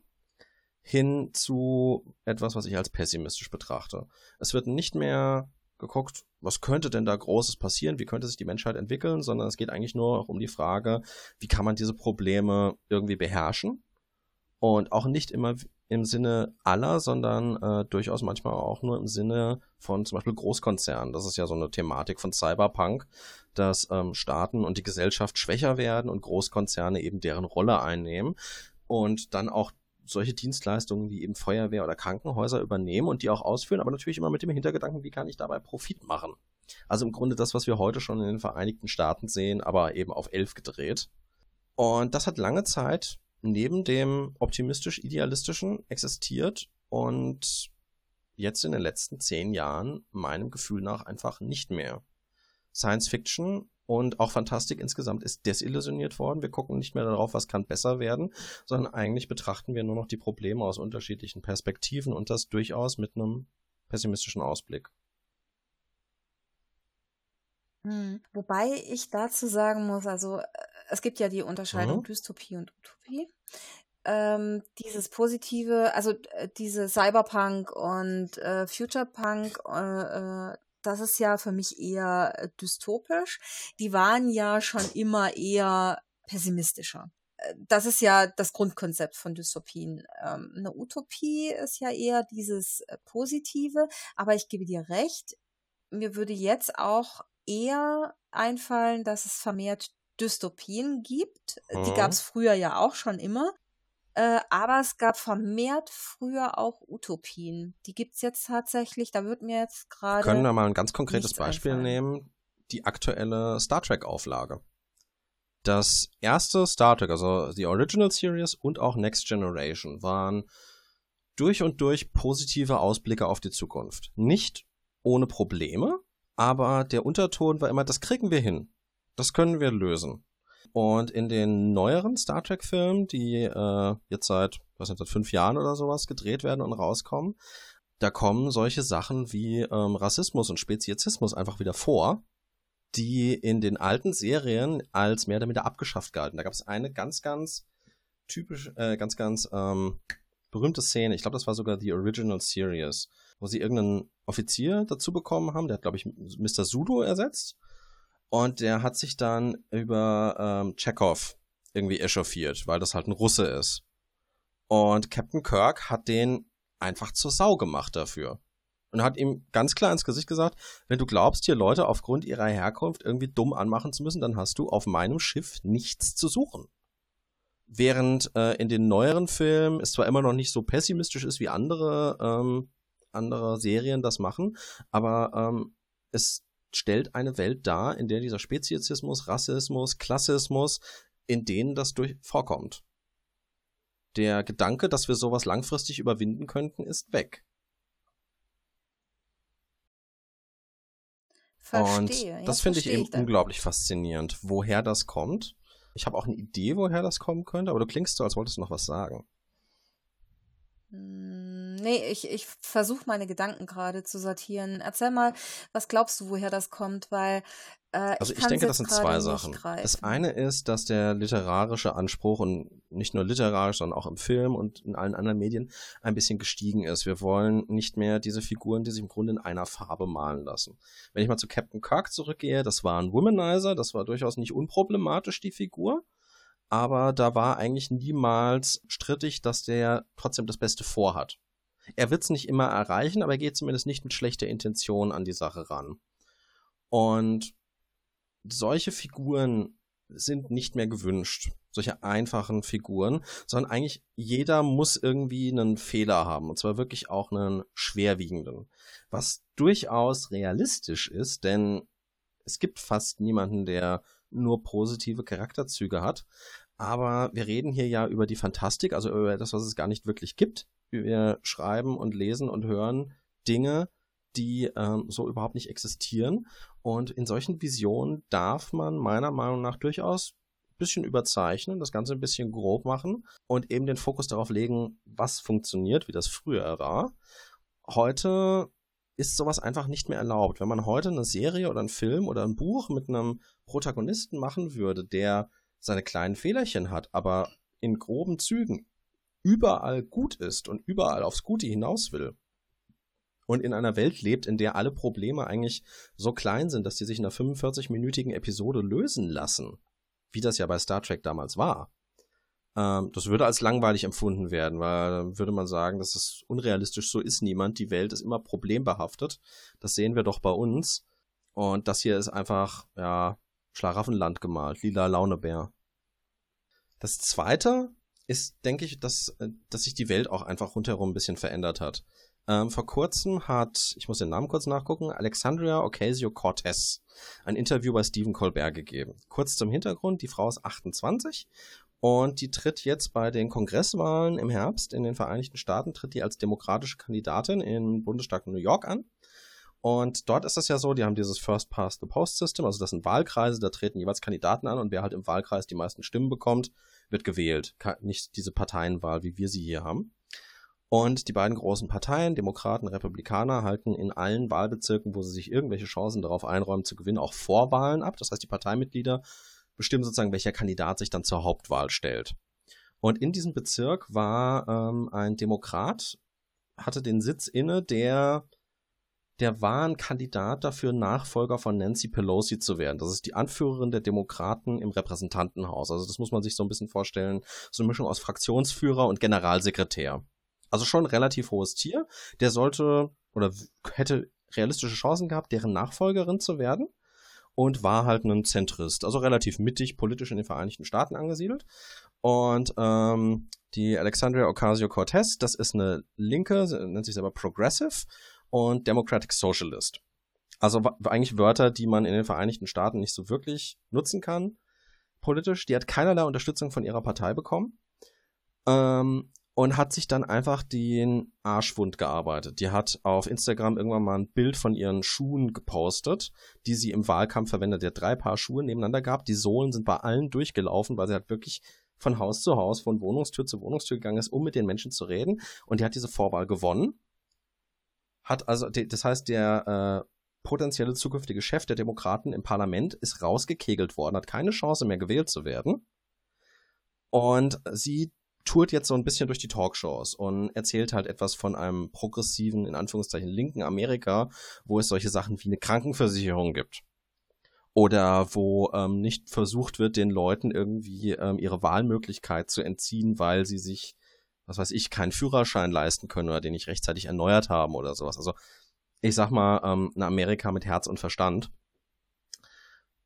hin zu etwas, was ich als pessimistisch betrachte. Es wird nicht mehr geguckt, was könnte denn da Großes passieren, wie könnte sich die Menschheit entwickeln, sondern es geht eigentlich nur um die Frage, wie kann man diese Probleme irgendwie beherrschen? Und auch nicht immer im Sinne aller, sondern äh, durchaus manchmal auch nur im Sinne von zum Beispiel Großkonzernen. Das ist ja so eine Thematik von Cyberpunk, dass ähm, Staaten und die Gesellschaft schwächer werden und Großkonzerne eben deren Rolle einnehmen und dann auch solche Dienstleistungen wie eben Feuerwehr oder Krankenhäuser übernehmen und die auch ausführen, aber natürlich immer mit dem Hintergedanken, wie kann ich dabei Profit machen. Also im Grunde das, was wir heute schon in den Vereinigten Staaten sehen, aber eben auf elf gedreht. Und das hat lange Zeit neben dem optimistisch-idealistischen existiert und jetzt in den letzten zehn Jahren meinem Gefühl nach einfach nicht mehr. Science Fiction und auch Fantastik insgesamt ist desillusioniert worden. Wir gucken nicht mehr darauf, was kann besser werden, sondern eigentlich betrachten wir nur noch die Probleme aus unterschiedlichen Perspektiven und das durchaus mit einem pessimistischen Ausblick. Hm. Wobei ich dazu sagen muss, also äh, es gibt ja die Unterscheidung mhm. Dystopie und Utopie. Ähm, dieses positive, also äh, diese Cyberpunk und äh, Futurepunk, äh, äh, das ist ja für mich eher äh, dystopisch. Die waren ja schon immer eher pessimistischer. Das ist ja das Grundkonzept von Dystopien. Ähm, eine Utopie ist ja eher dieses Positive, aber ich gebe dir recht, mir würde jetzt auch eher einfallen, dass es vermehrt Dystopien gibt. Mhm. Die gab es früher ja auch schon immer. Äh, aber es gab vermehrt früher auch Utopien. Die gibt es jetzt tatsächlich. Da wird mir jetzt gerade. Können wir mal ein ganz konkretes Beispiel einfallen. nehmen? Die aktuelle Star Trek-Auflage. Das erste Star Trek, also die Original Series und auch Next Generation, waren durch und durch positive Ausblicke auf die Zukunft. Nicht ohne Probleme, aber der Unterton war immer, das kriegen wir hin. Das können wir lösen. Und in den neueren Star Trek-Filmen, die äh, jetzt seit, was nicht, seit fünf Jahren oder sowas gedreht werden und rauskommen, da kommen solche Sachen wie ähm, Rassismus und Speziesismus einfach wieder vor, die in den alten Serien als mehr oder minder abgeschafft galten. Da gab es eine ganz, ganz typisch, äh, ganz, ganz ähm, berühmte Szene. Ich glaube, das war sogar die Original Series, wo sie irgendeinen Offizier dazu bekommen haben. Der hat, glaube ich, Mr. Sudo ersetzt. Und der hat sich dann über ähm, Chekhov irgendwie echauffiert, weil das halt ein Russe ist. Und Captain Kirk hat den einfach zur Sau gemacht dafür. Und hat ihm ganz klar ins Gesicht gesagt, wenn du glaubst, hier Leute aufgrund ihrer Herkunft irgendwie dumm anmachen zu müssen, dann hast du auf meinem Schiff nichts zu suchen. Während äh, in den neueren Filmen es zwar immer noch nicht so pessimistisch ist, wie andere, ähm, andere Serien das machen, aber ähm, es stellt eine Welt dar, in der dieser Speziesismus, Rassismus, Klassismus, in denen das durch vorkommt. Der Gedanke, dass wir sowas langfristig überwinden könnten, ist weg. Verstehe. Und das ja, finde ich eben ich unglaublich faszinierend, woher das kommt. Ich habe auch eine Idee, woher das kommen könnte, aber du klingst so, als wolltest du noch was sagen. Hm, nee, ich, ich versuche meine Gedanken gerade zu sortieren. Erzähl mal, was glaubst du, woher das kommt? Weil äh, also ich, ich denke, das sind zwei Sachen. Das eine ist, dass der literarische Anspruch und nicht nur literarisch, sondern auch im Film und in allen anderen Medien ein bisschen gestiegen ist. Wir wollen nicht mehr diese Figuren, die sich im Grunde in einer Farbe malen lassen. Wenn ich mal zu Captain Kirk zurückgehe, das war ein Womanizer, das war durchaus nicht unproblematisch, die Figur aber da war eigentlich niemals strittig, dass der trotzdem das Beste vorhat. Er wird es nicht immer erreichen, aber er geht zumindest nicht mit schlechter Intention an die Sache ran. Und solche Figuren sind nicht mehr gewünscht, solche einfachen Figuren, sondern eigentlich jeder muss irgendwie einen Fehler haben, und zwar wirklich auch einen schwerwiegenden, was durchaus realistisch ist, denn es gibt fast niemanden, der nur positive Charakterzüge hat, aber wir reden hier ja über die Fantastik, also über das, was es gar nicht wirklich gibt. Wir schreiben und lesen und hören Dinge, die ähm, so überhaupt nicht existieren. Und in solchen Visionen darf man meiner Meinung nach durchaus ein bisschen überzeichnen, das Ganze ein bisschen grob machen und eben den Fokus darauf legen, was funktioniert, wie das früher war. Heute ist sowas einfach nicht mehr erlaubt. Wenn man heute eine Serie oder einen Film oder ein Buch mit einem Protagonisten machen würde, der seine kleinen Fehlerchen hat, aber in groben Zügen überall gut ist und überall aufs Gute hinaus will und in einer Welt lebt, in der alle Probleme eigentlich so klein sind, dass die sich in einer 45-minütigen Episode lösen lassen, wie das ja bei Star Trek damals war. Ähm, das würde als langweilig empfunden werden, weil dann würde man sagen, das ist unrealistisch, so ist niemand, die Welt ist immer problembehaftet. Das sehen wir doch bei uns. Und das hier ist einfach, ja, Schlaraffenland gemalt, lila Launebär. Das zweite ist, denke ich, dass, äh, dass sich die Welt auch einfach rundherum ein bisschen verändert hat. Ähm, vor kurzem hat, ich muss den Namen kurz nachgucken, Alexandria Ocasio-Cortez ein Interview bei Stephen Colbert gegeben. Kurz zum Hintergrund, die Frau ist 28 und die tritt jetzt bei den Kongresswahlen im Herbst in den Vereinigten Staaten, tritt die als demokratische Kandidatin im Bundesstaat New York an. Und dort ist das ja so, die haben dieses First Past the Post System, also das sind Wahlkreise, da treten jeweils Kandidaten an und wer halt im Wahlkreis die meisten Stimmen bekommt, wird gewählt. Nicht diese Parteienwahl, wie wir sie hier haben. Und die beiden großen Parteien, Demokraten, Republikaner, halten in allen Wahlbezirken, wo sie sich irgendwelche Chancen darauf einräumen zu gewinnen, auch Vorwahlen ab. Das heißt, die Parteimitglieder bestimmen sozusagen, welcher Kandidat sich dann zur Hauptwahl stellt. Und in diesem Bezirk war ähm, ein Demokrat, hatte den Sitz inne, der der war ein Kandidat dafür, Nachfolger von Nancy Pelosi zu werden. Das ist die Anführerin der Demokraten im Repräsentantenhaus. Also das muss man sich so ein bisschen vorstellen. So eine Mischung aus Fraktionsführer und Generalsekretär. Also schon relativ hohes Tier. Der sollte oder hätte realistische Chancen gehabt, deren Nachfolgerin zu werden. Und war halt ein Zentrist, also relativ mittig politisch in den Vereinigten Staaten angesiedelt. Und ähm, die Alexandria Ocasio-Cortez, das ist eine Linke, nennt sich selber Progressive und Democratic Socialist. Also eigentlich Wörter, die man in den Vereinigten Staaten nicht so wirklich nutzen kann, politisch. Die hat keinerlei Unterstützung von ihrer Partei bekommen. Ähm, und hat sich dann einfach den Arschwund gearbeitet. Die hat auf Instagram irgendwann mal ein Bild von ihren Schuhen gepostet, die sie im Wahlkampf verwendet. Die hat drei Paar Schuhe nebeneinander gehabt. Die Sohlen sind bei allen durchgelaufen, weil sie hat wirklich von Haus zu Haus, von Wohnungstür zu Wohnungstür gegangen ist, um mit den Menschen zu reden. Und die hat diese Vorwahl gewonnen. Hat also, das heißt, der äh, potenzielle zukünftige Chef der Demokraten im Parlament ist rausgekegelt worden, hat keine Chance mehr gewählt zu werden. Und sie tourt jetzt so ein bisschen durch die Talkshows und erzählt halt etwas von einem progressiven, in Anführungszeichen linken Amerika, wo es solche Sachen wie eine Krankenversicherung gibt. Oder wo ähm, nicht versucht wird, den Leuten irgendwie ähm, ihre Wahlmöglichkeit zu entziehen, weil sie sich, was weiß ich, keinen Führerschein leisten können oder den nicht rechtzeitig erneuert haben oder sowas. Also ich sag mal, ähm, ein Amerika mit Herz und Verstand.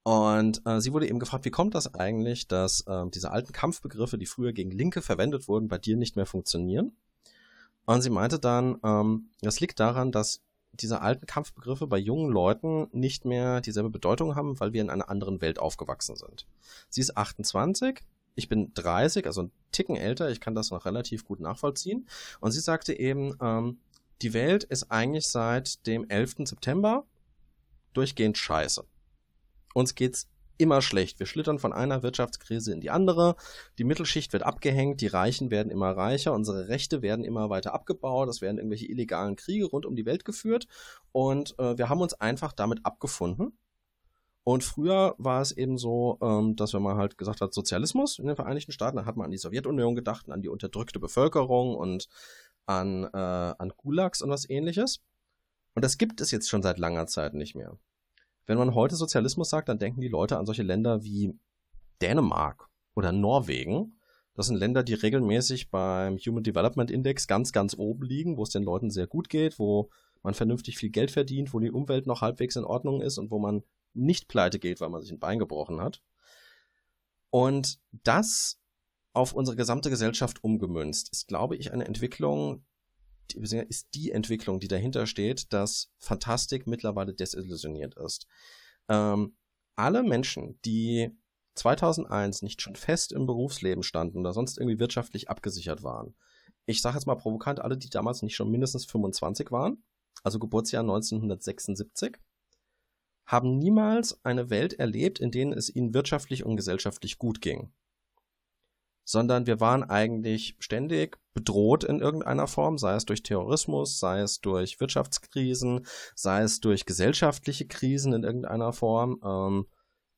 Und äh, sie wurde eben gefragt, wie kommt das eigentlich, dass äh, diese alten Kampfbegriffe, die früher gegen Linke verwendet wurden, bei dir nicht mehr funktionieren? Und sie meinte dann, ähm, das liegt daran, dass diese alten Kampfbegriffe bei jungen Leuten nicht mehr dieselbe Bedeutung haben, weil wir in einer anderen Welt aufgewachsen sind. Sie ist 28, ich bin 30, also ein Ticken älter, ich kann das noch relativ gut nachvollziehen. Und sie sagte eben, ähm, die Welt ist eigentlich seit dem 11. September durchgehend scheiße uns geht's immer schlecht. Wir schlittern von einer Wirtschaftskrise in die andere. Die Mittelschicht wird abgehängt, die Reichen werden immer reicher, unsere Rechte werden immer weiter abgebaut, es werden irgendwelche illegalen Kriege rund um die Welt geführt und äh, wir haben uns einfach damit abgefunden. Und früher war es eben so, ähm, dass wenn man halt gesagt hat, Sozialismus in den Vereinigten Staaten, dann hat man an die Sowjetunion gedacht, an die unterdrückte Bevölkerung und an, äh, an Gulags und was ähnliches. Und das gibt es jetzt schon seit langer Zeit nicht mehr. Wenn man heute Sozialismus sagt, dann denken die Leute an solche Länder wie Dänemark oder Norwegen. Das sind Länder, die regelmäßig beim Human Development Index ganz, ganz oben liegen, wo es den Leuten sehr gut geht, wo man vernünftig viel Geld verdient, wo die Umwelt noch halbwegs in Ordnung ist und wo man nicht pleite geht, weil man sich ein Bein gebrochen hat. Und das auf unsere gesamte Gesellschaft umgemünzt ist, glaube ich, eine Entwicklung, ist die Entwicklung, die dahinter steht, dass Fantastik mittlerweile desillusioniert ist. Ähm, alle Menschen, die 2001 nicht schon fest im Berufsleben standen oder sonst irgendwie wirtschaftlich abgesichert waren, ich sage jetzt mal provokant, alle, die damals nicht schon mindestens 25 waren, also Geburtsjahr 1976, haben niemals eine Welt erlebt, in denen es ihnen wirtschaftlich und gesellschaftlich gut ging sondern wir waren eigentlich ständig bedroht in irgendeiner Form, sei es durch Terrorismus, sei es durch Wirtschaftskrisen, sei es durch gesellschaftliche Krisen in irgendeiner Form. Ähm,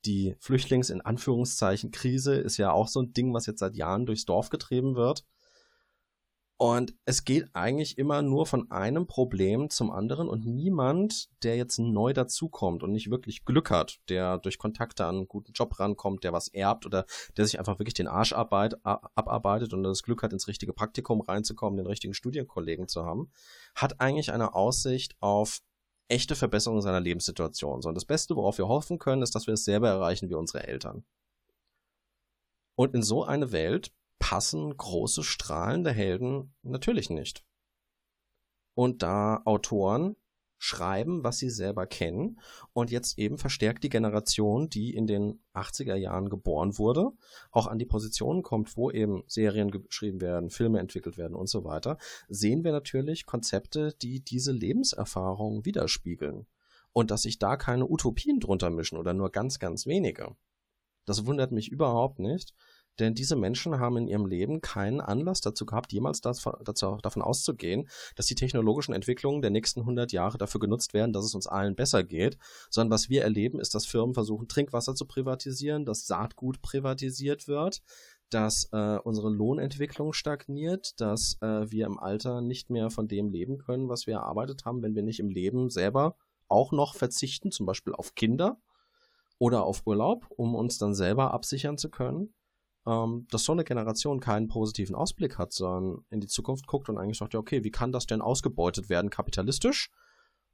die Flüchtlings- in Anführungszeichen Krise ist ja auch so ein Ding, was jetzt seit Jahren durchs Dorf getrieben wird. Und es geht eigentlich immer nur von einem Problem zum anderen und niemand, der jetzt neu dazukommt und nicht wirklich Glück hat, der durch Kontakte an einen guten Job rankommt, der was erbt oder der sich einfach wirklich den Arsch arbeit, abarbeitet und das Glück hat, ins richtige Praktikum reinzukommen, den richtigen Studienkollegen zu haben, hat eigentlich eine Aussicht auf echte Verbesserung seiner Lebenssituation. So, und das Beste, worauf wir hoffen können, ist, dass wir es selber erreichen wie unsere Eltern. Und in so eine Welt passen große strahlende Helden natürlich nicht. Und da Autoren schreiben, was sie selber kennen und jetzt eben verstärkt die Generation, die in den 80er Jahren geboren wurde, auch an die Positionen kommt, wo eben Serien geschrieben werden, Filme entwickelt werden und so weiter, sehen wir natürlich Konzepte, die diese Lebenserfahrung widerspiegeln und dass sich da keine Utopien drunter mischen oder nur ganz, ganz wenige. Das wundert mich überhaupt nicht, denn diese Menschen haben in ihrem Leben keinen Anlass dazu gehabt, jemals dazu, davon auszugehen, dass die technologischen Entwicklungen der nächsten 100 Jahre dafür genutzt werden, dass es uns allen besser geht, sondern was wir erleben, ist, dass Firmen versuchen, Trinkwasser zu privatisieren, dass Saatgut privatisiert wird, dass äh, unsere Lohnentwicklung stagniert, dass äh, wir im Alter nicht mehr von dem leben können, was wir erarbeitet haben, wenn wir nicht im Leben selber auch noch verzichten, zum Beispiel auf Kinder oder auf Urlaub, um uns dann selber absichern zu können ähm, dass so eine Generation keinen positiven Ausblick hat, sondern in die Zukunft guckt und eigentlich sagt, ja, okay, wie kann das denn ausgebeutet werden kapitalistisch?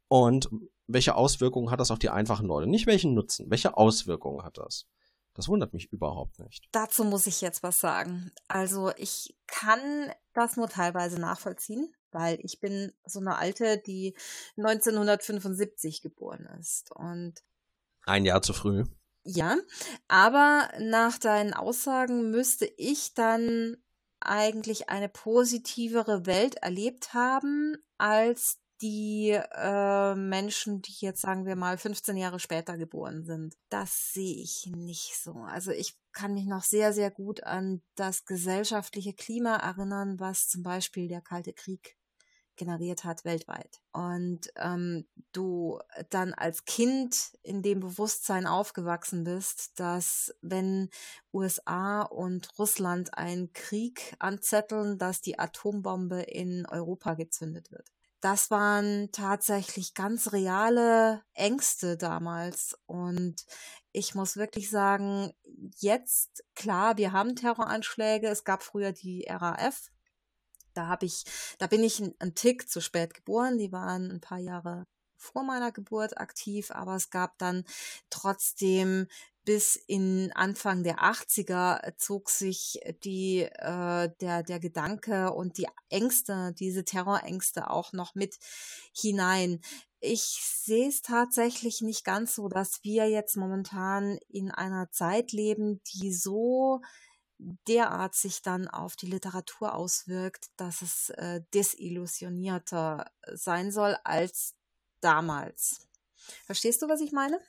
Und welche Auswirkungen hat das auf die einfachen Leute? Nicht welchen Nutzen, welche Auswirkungen hat das? Das wundert mich überhaupt nicht. Dazu muss ich jetzt was sagen. Also ich kann das nur teilweise nachvollziehen, weil ich bin so eine alte, die 1975 geboren ist und ein Jahr zu früh. Ja, aber nach deinen Aussagen müsste ich dann eigentlich eine positivere Welt erlebt haben als die äh, Menschen, die jetzt sagen wir mal 15 Jahre später geboren sind. Das sehe ich nicht so. Also ich kann mich noch sehr, sehr gut an das gesellschaftliche Klima erinnern, was zum Beispiel der Kalte Krieg generiert hat weltweit. Und ähm, du dann als Kind in dem Bewusstsein aufgewachsen bist, dass wenn USA und Russland einen Krieg anzetteln, dass die Atombombe in Europa gezündet wird das waren tatsächlich ganz reale Ängste damals. Und ich muss wirklich sagen, jetzt, klar, wir haben Terroranschläge. Es gab früher die RAF. Da habe ich, da bin ich einen Tick zu spät geboren. Die waren ein paar Jahre vor meiner Geburt aktiv, aber es gab dann trotzdem bis in Anfang der 80er zog sich die, äh, der, der Gedanke und die Ängste, diese Terrorängste auch noch mit hinein. Ich sehe es tatsächlich nicht ganz so, dass wir jetzt momentan in einer Zeit leben, die so derart sich dann auf die Literatur auswirkt, dass es äh, desillusionierter sein soll als damals. Verstehst du, was ich meine?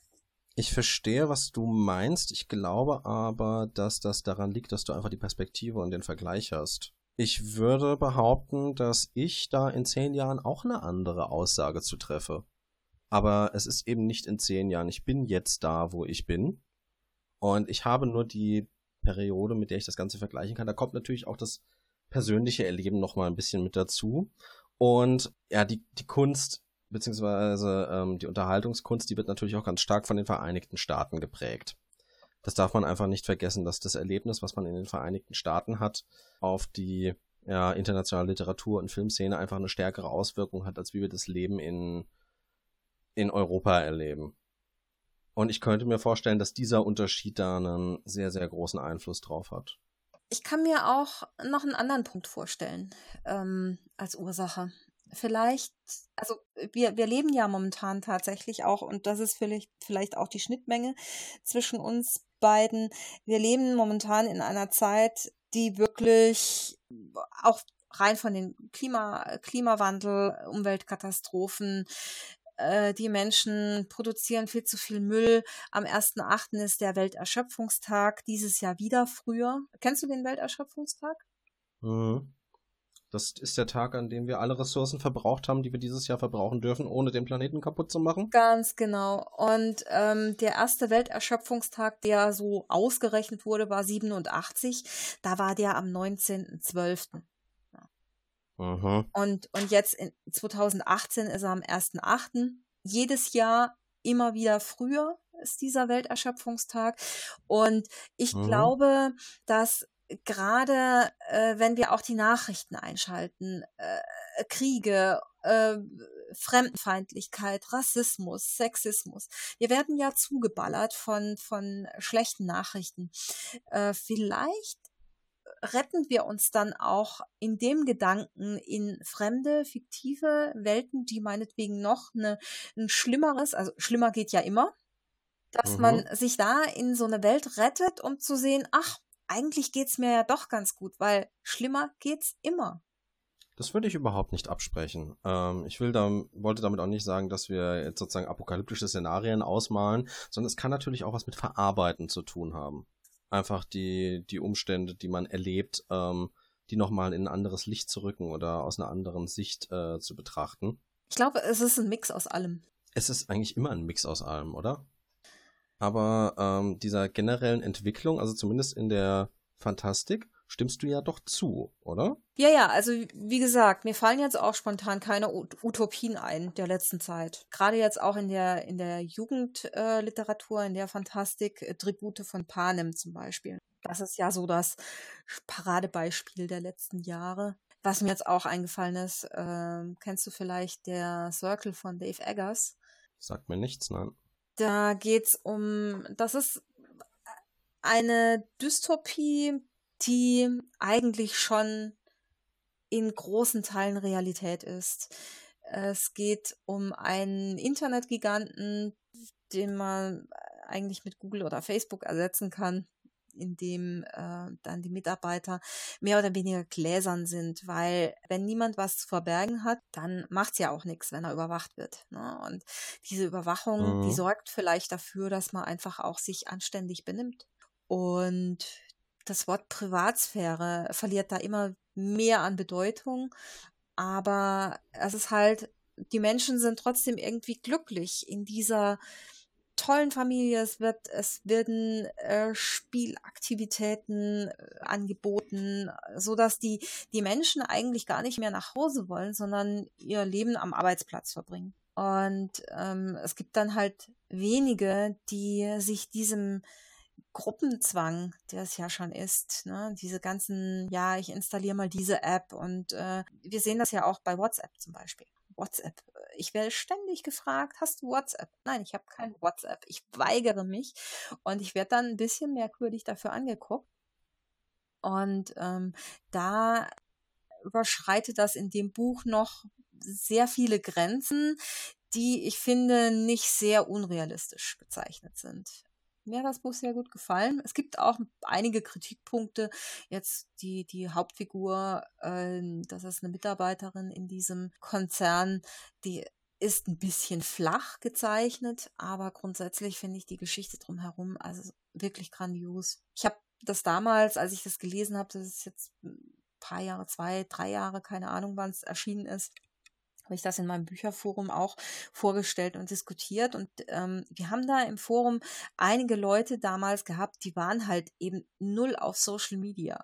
Ich verstehe, was du meinst. Ich glaube aber, dass das daran liegt, dass du einfach die Perspektive und den Vergleich hast. Ich würde behaupten, dass ich da in zehn Jahren auch eine andere Aussage zu treffe. Aber es ist eben nicht in zehn Jahren. Ich bin jetzt da, wo ich bin. Und ich habe nur die Periode, mit der ich das Ganze vergleichen kann. Da kommt natürlich auch das persönliche Erleben nochmal ein bisschen mit dazu. Und ja, die, die Kunst beziehungsweise ähm, die Unterhaltungskunst, die wird natürlich auch ganz stark von den Vereinigten Staaten geprägt. Das darf man einfach nicht vergessen, dass das Erlebnis, was man in den Vereinigten Staaten hat, auf die ja, internationale Literatur- und Filmszene einfach eine stärkere Auswirkung hat, als wie wir das Leben in, in Europa erleben. Und ich könnte mir vorstellen, dass dieser Unterschied da einen sehr, sehr großen Einfluss drauf hat. Ich kann mir auch noch einen anderen Punkt vorstellen ähm, als Ursache vielleicht, also wir, wir leben ja momentan tatsächlich auch, und das ist vielleicht, vielleicht auch die Schnittmenge zwischen uns beiden. Wir leben momentan in einer Zeit, die wirklich auch rein von den Klima, Klimawandel, Umweltkatastrophen, äh, die Menschen produzieren viel zu viel Müll. Am 1.8. ist der Welterschöpfungstag, dieses Jahr wieder früher. Kennst du den Welterschöpfungstag? Mhm. Das ist der Tag, an dem wir alle Ressourcen verbraucht haben, die wir dieses Jahr verbrauchen dürfen, ohne den Planeten kaputt zu machen. Ganz genau. Und ähm, der erste Welterschöpfungstag, der so ausgerechnet wurde, war 87. Da war der am 19.12. Mhm. Und, und jetzt in 2018 ist er am 1.8. Jedes Jahr immer wieder früher ist dieser Welterschöpfungstag. Und ich mhm. glaube, dass gerade äh, wenn wir auch die Nachrichten einschalten, äh, Kriege, äh, Fremdenfeindlichkeit, Rassismus, Sexismus. Wir werden ja zugeballert von, von schlechten Nachrichten. Äh, vielleicht retten wir uns dann auch in dem Gedanken in fremde, fiktive Welten, die meinetwegen noch eine, ein schlimmeres, also schlimmer geht ja immer, dass mhm. man sich da in so eine Welt rettet, um zu sehen, ach, eigentlich geht's mir ja doch ganz gut, weil schlimmer geht's immer. Das würde ich überhaupt nicht absprechen. Ähm, ich will da, wollte damit auch nicht sagen, dass wir jetzt sozusagen apokalyptische Szenarien ausmalen, sondern es kann natürlich auch was mit Verarbeiten zu tun haben. Einfach die, die Umstände, die man erlebt, ähm, die nochmal in ein anderes Licht zu rücken oder aus einer anderen Sicht äh, zu betrachten. Ich glaube, es ist ein Mix aus allem. Es ist eigentlich immer ein Mix aus allem, oder? aber ähm, dieser generellen Entwicklung, also zumindest in der Fantastik, stimmst du ja doch zu, oder? Ja, ja, also wie gesagt, mir fallen jetzt auch spontan keine Utopien ein der letzten Zeit. Gerade jetzt auch in der, in der Jugendliteratur, äh, in der Fantastik, äh, Tribute von Panem zum Beispiel. Das ist ja so das Paradebeispiel der letzten Jahre. Was mir jetzt auch eingefallen ist, äh, kennst du vielleicht der Circle von Dave Eggers? Sagt mir nichts, nein. Da geht's um, das ist eine Dystopie, die eigentlich schon in großen Teilen Realität ist. Es geht um einen Internetgiganten, den man eigentlich mit Google oder Facebook ersetzen kann. in dem äh, dann die Mitarbeiter mehr oder weniger gläsern sind, weil wenn niemand was zu verbergen hat, dann macht es ja auch nichts, wenn er überwacht wird. Ne? Und diese Überwachung, mhm. die sorgt vielleicht dafür, dass man einfach auch sich anständig benimmt. Und das Wort Privatsphäre verliert da immer mehr an Bedeutung, aber es ist halt, die Menschen sind trotzdem irgendwie glücklich in dieser tollen Familie. Es wird, es werden äh, Spielaktivitäten äh, angeboten, so dass die, die Menschen eigentlich gar nicht mehr nach Hause wollen, sondern ihr Leben am Arbeitsplatz verbringen. Und ähm, es gibt dann halt wenige, die sich diesem Gruppenzwang, der es ja schon ist, ne? diese ganzen, ja, ich installiere mal diese App und äh, wir sehen das ja auch bei WhatsApp zum Beispiel. WhatsApp. Ich werde ständig gefragt, hast du WhatsApp? Nein, ich habe kein WhatsApp. Ich weigere mich und ich werde dann ein bisschen merkwürdig dafür angeguckt. Und ähm, da überschreitet das in dem Buch noch sehr viele Grenzen, die ich finde nicht sehr unrealistisch gezeichnet sind mir das Buch sehr gut gefallen. Es gibt auch einige Kritikpunkte. Jetzt die, die Hauptfigur, äh, das ist eine Mitarbeiterin in diesem Konzern, die ist ein bisschen flach gezeichnet, aber grundsätzlich finde ich die Geschichte drumherum also wirklich grandios. Ich habe das damals, als ich das gelesen habe, das ist jetzt ein paar Jahre, zwei, drei Jahre, keine Ahnung, wann es erschienen ist, habe ich das in meinem Bücherforum auch vorgestellt und diskutiert. Und ähm, wir haben da im Forum einige Leute damals gehabt, die waren halt eben null auf Social Media.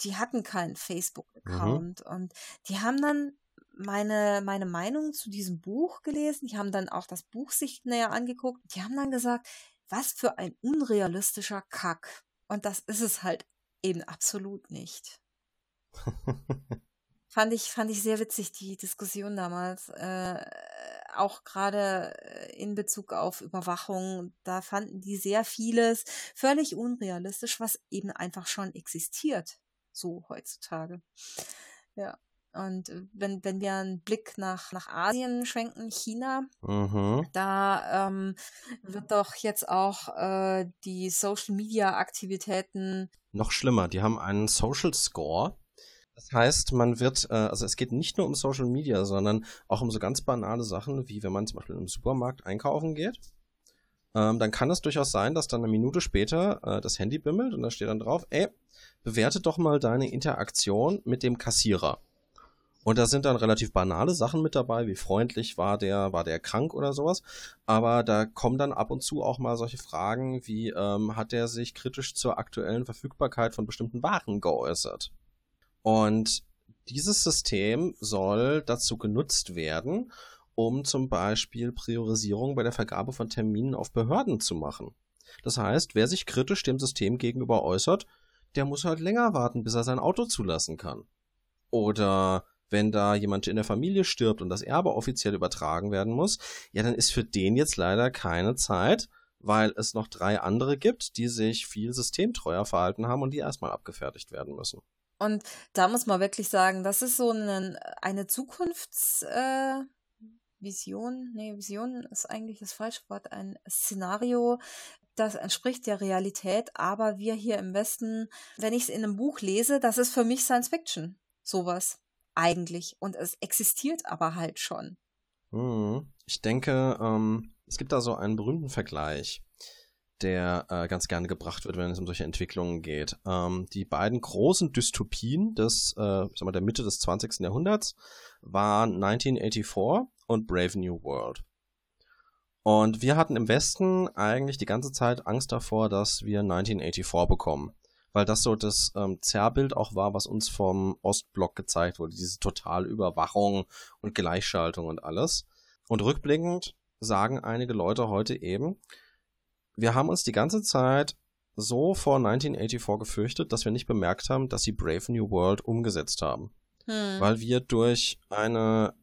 Die hatten keinen Facebook-Account mhm. und die haben dann meine, meine Meinung zu diesem Buch gelesen. Die haben dann auch das Buch sich näher angeguckt. Die haben dann gesagt, was für ein unrealistischer Kack. Und das ist es halt eben absolut nicht. Fand ich, fand ich sehr witzig, die Diskussion damals. Äh, auch gerade äh, in Bezug auf Überwachung, da fanden die sehr vieles völlig unrealistisch, was eben einfach schon existiert, so heutzutage. Ja. Und äh, wenn, wenn wir einen Blick nach, nach Asien schwenken, China, mhm. da ähm, wird doch jetzt auch äh, die Social Media Aktivitäten. Noch schlimmer, die haben einen Social Score das heißt, man wird, äh, also es geht nicht nur um Social Media, sondern auch um so ganz banale Sachen, wie wenn man zum Beispiel im Supermarkt einkaufen geht. Ähm, dann kann es durchaus sein, dass dann eine Minute später äh, das Handy bimmelt und da steht dann drauf, ey, bewerte doch mal deine Interaktion mit dem Kassierer. Und da sind dann relativ banale Sachen mit dabei, wie freundlich war der, war der krank oder sowas. Aber da kommen dann ab und zu auch mal solche Fragen wie, ähm, hat der sich kritisch zur aktuellen Verfügbarkeit von bestimmten Waren geäußert? Und dieses System soll dazu genutzt werden, um zum Beispiel Priorisierung bei der Vergabe von Terminen auf Behörden zu machen. Das heißt, wer sich kritisch dem System gegenüber äußert, der muss halt länger warten, bis er sein Auto zulassen kann. Oder wenn da jemand in der Familie stirbt und das Erbe offiziell übertragen werden muss, ja, dann ist für den jetzt leider keine Zeit, weil es noch drei andere gibt, die sich viel systemtreuer verhalten haben und die erstmal abgefertigt werden müssen. Und da muss man wirklich sagen, das ist so eine, eine Zukunftsvision. Äh, nee, Vision ist eigentlich das falsche Wort. Ein Szenario, das entspricht der Realität, aber wir hier im Westen, wenn ich es in einem Buch lese, das ist für mich Science Fiction. Sowas. Eigentlich. Und es existiert aber halt schon. Hm. Ich denke, ähm, es gibt da so einen berühmten Vergleich der äh, ganz gerne gebracht wird, wenn es um solche Entwicklungen geht. Ähm, die beiden großen Dystopien des, äh, sagen wir, der Mitte des 20. Jahrhunderts waren 1984 und Brave New World. Und wir hatten im Westen eigentlich die ganze Zeit Angst davor, dass wir 1984 bekommen. Weil das so das ähm, Zerrbild auch war, was uns vom Ostblock gezeigt wurde. Diese totale Überwachung und Gleichschaltung und alles. Und rückblickend sagen einige Leute heute eben, wir haben uns die ganze Zeit so vor 1984 gefürchtet, dass wir nicht bemerkt haben, dass sie Brave New World umgesetzt haben. Hm. Weil wir durch eine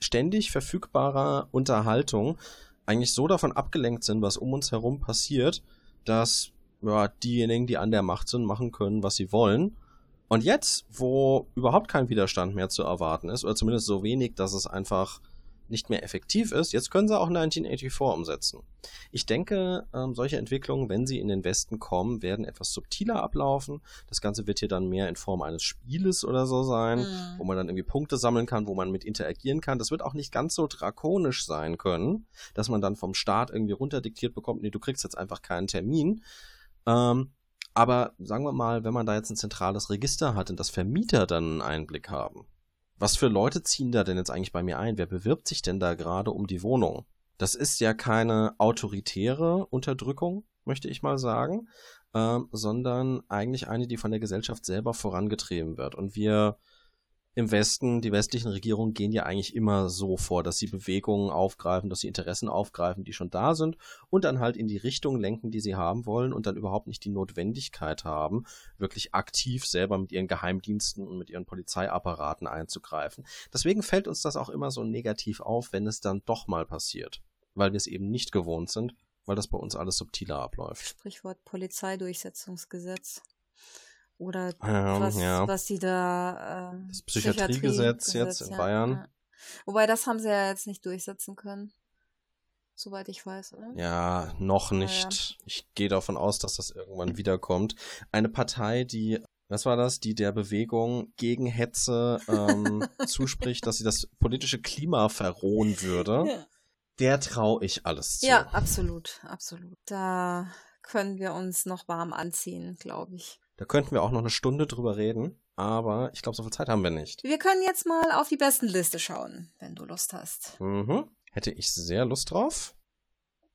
ständig verfügbare Unterhaltung eigentlich so davon abgelenkt sind, was um uns herum passiert, dass ja, diejenigen, die an der Macht sind, machen können, was sie wollen. Und jetzt, wo überhaupt kein Widerstand mehr zu erwarten ist, oder zumindest so wenig, dass es einfach nicht mehr effektiv ist, jetzt können sie auch 1984 umsetzen. Ich denke, ähm, solche Entwicklungen, wenn sie in den Westen kommen, werden etwas subtiler ablaufen. Das Ganze wird hier dann mehr in Form eines Spieles oder so sein, mhm. wo man dann irgendwie Punkte sammeln kann, wo man mit interagieren kann. Das wird auch nicht ganz so drakonisch sein können, dass man dann vom Staat irgendwie runterdiktiert bekommt, nee, du kriegst jetzt einfach keinen Termin. Ähm, aber sagen wir mal, wenn man da jetzt ein zentrales Register hat, in das Vermieter dann einen Einblick haben, was für Leute ziehen da denn jetzt eigentlich bei mir ein? Wer bewirbt sich denn da gerade um die Wohnung? Das ist ja keine autoritäre Unterdrückung, möchte ich mal sagen, ähm, sondern eigentlich eine, die von der Gesellschaft selber vorangetrieben wird. Und wir im Westen, die westlichen Regierungen gehen ja eigentlich immer so vor, dass sie Bewegungen aufgreifen, dass sie Interessen aufgreifen, die schon da sind und dann halt in die Richtung lenken, die sie haben wollen und dann überhaupt nicht die Notwendigkeit haben, wirklich aktiv selber mit ihren Geheimdiensten und mit ihren Polizeiapparaten einzugreifen. Deswegen fällt uns das auch immer so negativ auf, wenn es dann doch mal passiert, weil wir es eben nicht gewohnt sind, weil das bei uns alles subtiler abläuft. Sprichwort Polizeidurchsetzungsgesetz. Oder ähm, was, ja. was sie da. Äh, das Psychiatriegesetz Psychiatrie jetzt in ja, Bayern. Ja. Wobei das haben sie ja jetzt nicht durchsetzen können. Soweit ich weiß, oder? Ja, noch nicht. Ich gehe davon aus, dass das irgendwann wiederkommt. Eine Partei, die was war das, die der Bewegung gegen Hetze ähm, zuspricht, dass sie das politische Klima verrohen würde, ja. der traue ich alles zu. Ja, absolut, absolut. Da können wir uns noch warm anziehen, glaube ich. Da könnten wir auch noch eine Stunde drüber reden, aber ich glaube, so viel Zeit haben wir nicht. Wir können jetzt mal auf die besten Liste schauen, wenn du Lust hast. Mhm. Hätte ich sehr Lust drauf.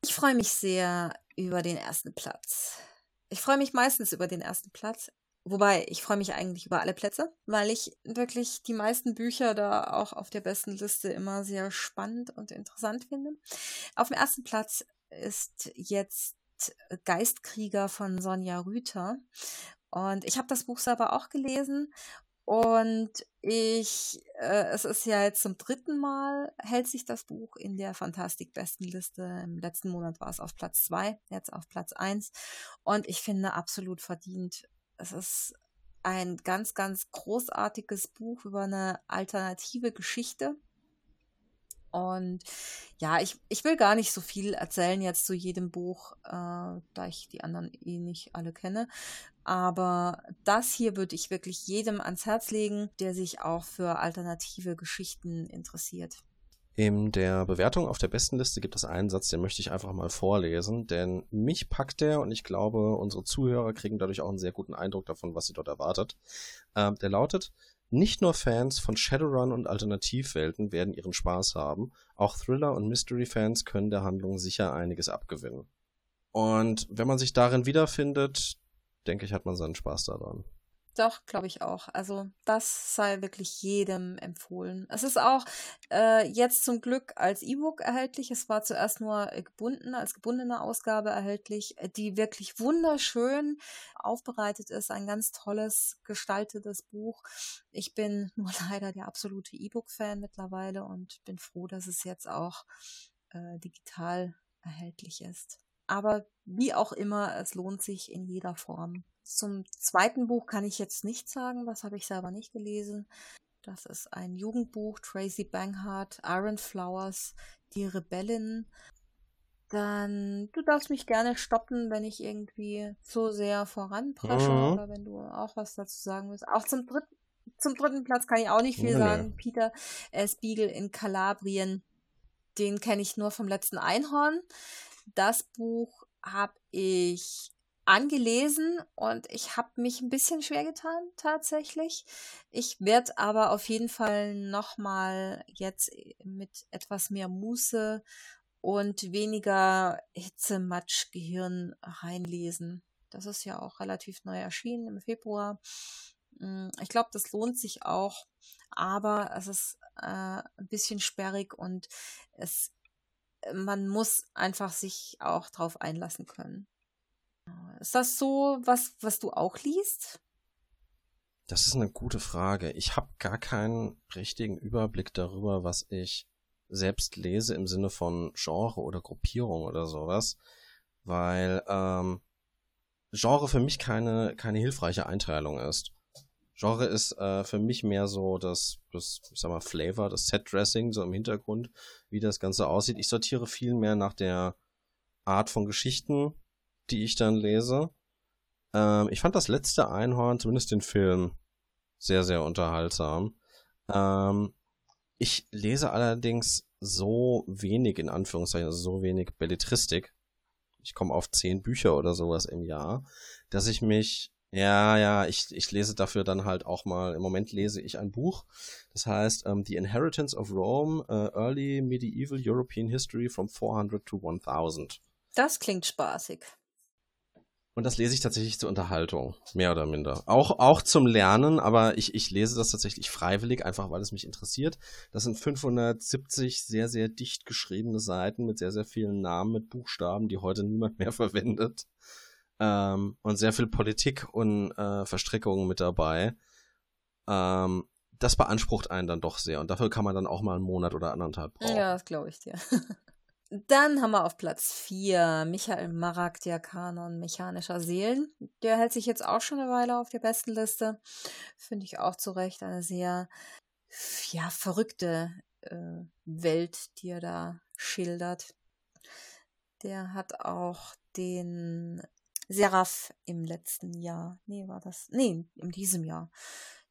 Ich freue mich sehr über den ersten Platz. Ich freue mich meistens über den ersten Platz. Wobei, ich freue mich eigentlich über alle Plätze, weil ich wirklich die meisten Bücher da auch auf der besten Liste immer sehr spannend und interessant finde. Auf dem ersten Platz ist jetzt Geistkrieger von Sonja Rüther. Und ich habe das Buch selber auch gelesen und ich, äh, es ist ja jetzt zum dritten Mal, hält sich das Buch in der Fantastik-Bestenliste. Im letzten Monat war es auf Platz zwei, jetzt auf Platz eins. Und ich finde absolut verdient. Es ist ein ganz, ganz großartiges Buch über eine alternative Geschichte. Und ja, ich, ich will gar nicht so viel erzählen jetzt zu jedem Buch, äh, da ich die anderen eh nicht alle kenne. Aber das hier würde ich wirklich jedem ans Herz legen, der sich auch für alternative Geschichten interessiert. In der Bewertung auf der besten Liste gibt es einen Satz, den möchte ich einfach mal vorlesen, denn mich packt der und ich glaube, unsere Zuhörer kriegen dadurch auch einen sehr guten Eindruck davon, was sie dort erwartet. Ähm, der lautet, nicht nur Fans von Shadowrun und Alternativwelten werden ihren Spaß haben, auch Thriller- und Mystery-Fans können der Handlung sicher einiges abgewinnen. Und wenn man sich darin wiederfindet, denke ich, hat man seinen Spaß daran. Doch, glaube ich auch. Also das sei wirklich jedem empfohlen. Es ist auch äh, jetzt zum Glück als E-Book erhältlich. Es war zuerst nur gebunden, als gebundene Ausgabe erhältlich, die wirklich wunderschön aufbereitet ist. Ein ganz tolles, gestaltetes Buch. Ich bin nur leider der absolute E-Book-Fan mittlerweile und bin froh, dass es jetzt auch äh, digital erhältlich ist. Aber wie auch immer, es lohnt sich in jeder Form. Zum zweiten Buch kann ich jetzt nicht sagen, das habe ich selber nicht gelesen. Das ist ein Jugendbuch, Tracy Banghart, Iron Flowers, Die Rebellin. Dann, du darfst mich gerne stoppen, wenn ich irgendwie zu sehr voranpresche mhm. oder wenn du auch was dazu sagen willst. Auch zum dritten, zum dritten Platz kann ich auch nicht viel nee. sagen. Peter äh, Spiegel in Kalabrien, den kenne ich nur vom letzten Einhorn. Das Buch habe ich angelesen und ich habe mich ein bisschen schwer getan tatsächlich. Ich werde aber auf jeden Fall nochmal jetzt mit etwas mehr Muße und weniger Hitzematsch-Gehirn reinlesen. Das ist ja auch relativ neu erschienen im Februar. Hm, ich glaube, das lohnt sich auch, aber es ist äh, ein bisschen sperrig und es man muss einfach sich auch drauf einlassen können. Ist das so was, was du auch liest? Das ist eine gute Frage. Ich habe gar keinen richtigen Überblick darüber, was ich selbst lese im Sinne von Genre oder Gruppierung oder sowas, weil ähm, Genre für mich keine, keine hilfreiche Einteilung ist. Genre ist äh, für mich mehr so das, das, ich sag mal, Flavor, das Set-Dressing, so im Hintergrund, wie das Ganze aussieht. Ich sortiere viel mehr nach der Art von Geschichten, die ich dann lese. Ähm, ich fand das letzte Einhorn, zumindest den Film, sehr, sehr unterhaltsam. Ähm, ich lese allerdings so wenig, in Anführungszeichen, also so wenig Belletristik. Ich komme auf zehn Bücher oder sowas im Jahr, dass ich mich ja, ja, ich, ich lese dafür dann halt auch mal, im Moment lese ich ein Buch, das heißt um, ähm, The Inheritance of Rome, uh, Early Medieval European History from 400 to 1000. Das klingt spaßig. Und das lese ich tatsächlich zur Unterhaltung, mehr oder minder. Auch, auch zum Lernen, aber ich, ich lese das tatsächlich freiwillig, einfach weil es mich interessiert. Das sind 570 sehr, sehr dicht geschriebene Seiten mit sehr, sehr vielen Namen, mit Buchstaben, die heute niemand mehr verwendet. Ähm, und sehr viel Politik und äh, Verstrickungen mit dabei. Ähm, das beansprucht einen dann doch sehr. Und dafür kann man dann auch mal einen Monat oder anderthalb brauchen. Ja, das glaube ich dir. Dann haben wir auf Platz 4 Michael Marak, Kanon mechanischer Seelen. Der hält sich jetzt auch schon eine Weile auf der besten Liste. Finde ich auch zu Recht eine sehr ja, verrückte äh, Welt, die er da schildert. Der hat auch den Seraph im letzten Jahr. Nee, war das? Nee, in diesem Jahr.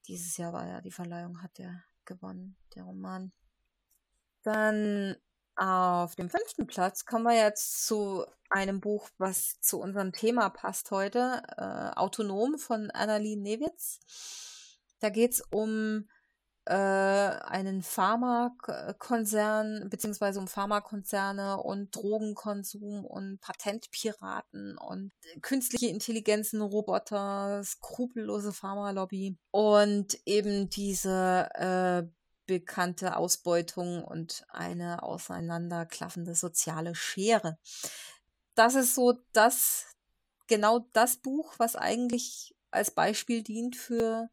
Dieses Jahr war ja die Verleihung, hat er gewonnen, der Roman. Dann auf dem fünften Platz kommen wir jetzt zu einem Buch, was zu unserem Thema passt heute, äh, Autonom von Annalie Newitz. Da geht es um äh, einen Pharmakonzern, beziehungsweise um Pharmakonzerne und Drogenkonsum und Patentpiraten und künstliche Intelligenzen, Roboter, skrupellose Pharmalobby und eben diese äh, bekannte Ausbeutung und eine auseinanderklaffende soziale Schere. Das ist so das, genau das Buch, was eigentlich als Beispiel dient für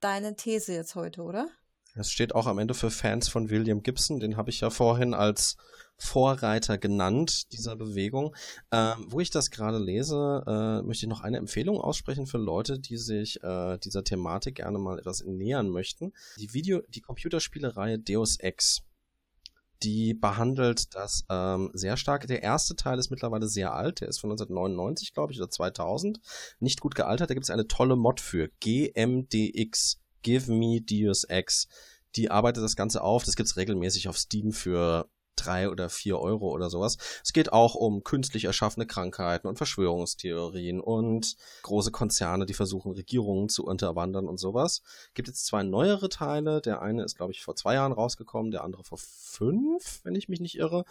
deine These jetzt heute, oder? Es steht auch am Ende für Fans von William Gibson, den habe ich ja vorhin als Vorreiter genannt, dieser Bewegung. Ähm, wo ich das gerade lese, äh, möchte ich noch eine Empfehlung aussprechen für Leute, die sich äh, dieser Thematik gerne mal etwas nähern möchten. Die Video, die Computerspielereihe Deus Ex. Die behandelt das ähm, sehr stark. Der erste Teil ist mittlerweile sehr alt. Der ist von 1999, glaube ich, oder 2000. Nicht gut gealtert. Da gibt es eine tolle Mod für. GMDX. Give Me Deus Ex. Die arbeitet das Ganze auf. Das gibt's regelmäßig auf Steam für drei oder vier Euro oder sowas. Es geht auch um künstlich erschaffene Krankheiten und Verschwörungstheorien und große Konzerne, die versuchen, Regierungen zu unterwandern und sowas. Gibt jetzt zwei neuere Teile. Der eine ist, glaube ich, vor zwei Jahren rausgekommen, der andere vor fünf, wenn ich mich nicht irre.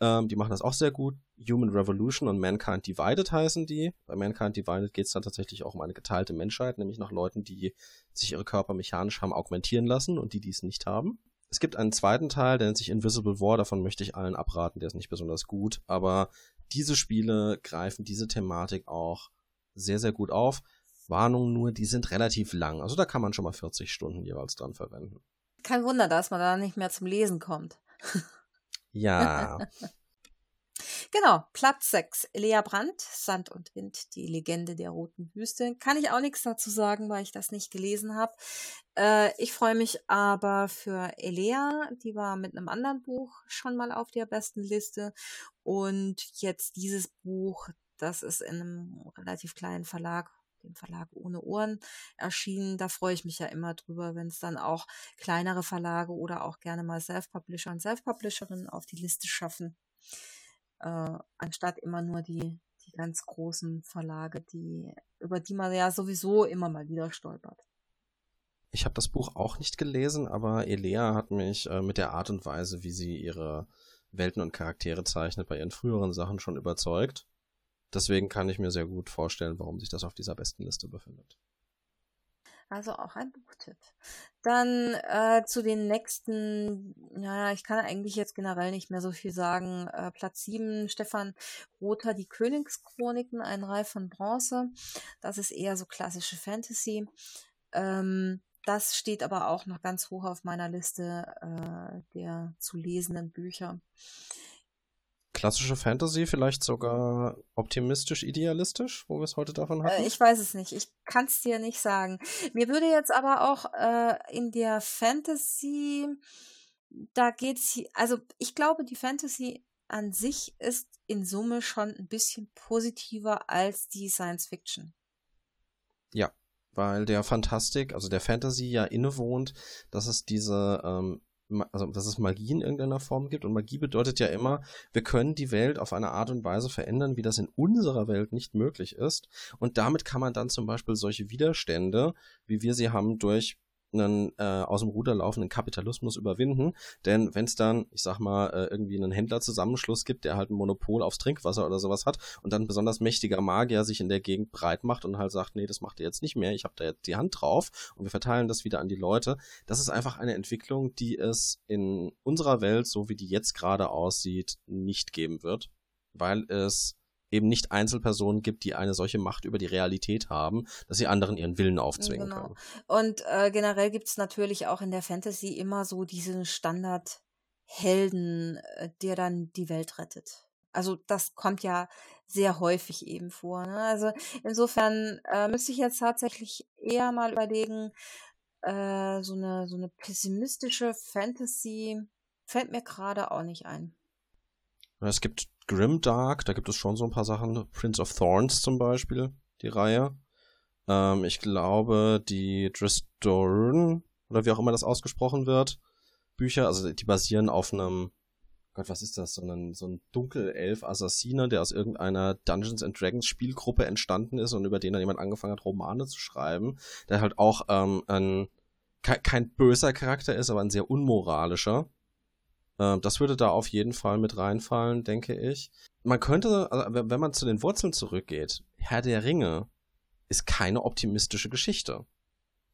Ähm, die machen das auch sehr gut. Human Revolution und Mankind Divided heißen die. Bei Mankind Divided geht es dann tatsächlich auch um eine geteilte Menschheit, nämlich nach Leuten, die sich ihre Körper mechanisch haben augmentieren lassen und die dies nicht haben. Es gibt einen zweiten Teil, der nennt sich Invisible War, davon möchte ich allen abraten, der ist nicht besonders gut, aber diese Spiele greifen diese Thematik auch sehr, sehr gut auf. Warnung nur, die sind relativ lang, also da kann man schon mal 40 Stunden jeweils dran verwenden. Kein Wunder, dass man da nicht mehr zum Lesen kommt. Ja. Genau, Platz 6. Lea Brandt, Sand und Wind, die Legende der roten Wüste. Kann ich auch nichts dazu sagen, weil ich das nicht gelesen habe. Äh, ich freue mich aber für Elea, die war mit einem anderen Buch schon mal auf der besten Liste. Und jetzt dieses Buch, das ist in einem relativ kleinen Verlag, dem Verlag ohne Ohren erschienen. Da freue ich mich ja immer drüber, wenn es dann auch kleinere Verlage oder auch gerne mal Self-Publisher und Self-Publisherinnen auf die Liste schaffen äh, anstatt immer nur die, die ganz großen Verlage, die, über die man ja sowieso immer mal wieder stolpert. Ich habe das Buch auch nicht gelesen, aber Elea hat mich äh, mit der Art und Weise, wie sie ihre Welten und Charaktere zeichnet, bei ihren früheren Sachen schon überzeugt. Deswegen kann ich mir sehr gut vorstellen, warum sich das auf dieser besten Liste befindet. Also auch ein Buchtipp. Dann äh, zu den nächsten, naja, ich kann eigentlich jetzt generell nicht mehr so viel sagen. Äh, Platz 7, Stefan Rother, die Königschroniken, ein Reif von Bronze. Das ist eher so klassische Fantasy. Ähm, das steht aber auch noch ganz hoch auf meiner Liste äh, der zu lesenden Bücher. Klassische Fantasy, vielleicht sogar optimistisch-idealistisch, wo wir es heute davon hatten? Äh, ich weiß es nicht. Ich kann es dir nicht sagen. Mir würde jetzt aber auch äh, in der Fantasy, da geht's, also ich glaube, die Fantasy an sich ist in Summe schon ein bisschen positiver als die Science Fiction. Ja, weil der Fantastik, also der Fantasy ja innewohnt, dass es diese ähm, also dass es Magie in irgendeiner Form gibt. Und Magie bedeutet ja immer, wir können die Welt auf eine Art und Weise verändern, wie das in unserer Welt nicht möglich ist. Und damit kann man dann zum Beispiel solche Widerstände, wie wir sie haben, durch einen äh, aus dem Ruder laufenden Kapitalismus überwinden. Denn wenn es dann, ich sag mal, äh, irgendwie einen Händlerzusammenschluss gibt, der halt ein Monopol aufs Trinkwasser oder sowas hat und dann ein besonders mächtiger Magier sich in der Gegend breit macht und halt sagt, nee, das macht ihr jetzt nicht mehr, ich habe da jetzt die Hand drauf und wir verteilen das wieder an die Leute. Das ist einfach eine Entwicklung, die es in unserer Welt, so wie die jetzt gerade aussieht, nicht geben wird, weil es eben nicht Einzelpersonen gibt, die eine solche Macht über die Realität haben, dass sie anderen ihren Willen aufzwingen genau. können. Und äh, generell gibt es natürlich auch in der Fantasy immer so diesen Standardhelden, äh, der dann die Welt rettet. Also das kommt ja sehr häufig eben vor. Ne? Also insofern äh, müsste ich jetzt tatsächlich eher mal überlegen, äh, so, eine, so eine pessimistische Fantasy fällt mir gerade auch nicht ein. Es gibt Grimdark, da gibt es schon so ein paar Sachen. Prince of Thorns zum Beispiel, die Reihe. Ähm, ich glaube, die Dristorn, oder wie auch immer das ausgesprochen wird, Bücher, also die basieren auf einem, Gott, was ist das? So ein, so ein Dunkelelf-Assassiner, der aus irgendeiner Dungeons and Dragons Spielgruppe entstanden ist und über den dann jemand angefangen hat, Romane zu schreiben, der halt auch ähm, ein, kein böser Charakter ist, aber ein sehr unmoralischer. Ähm, das würde da auf jeden Fall mit reinfallen, denke ich. Man könnte, also wenn man zu den Wurzeln zurückgeht, Herr der Ringe ist keine optimistische Geschichte.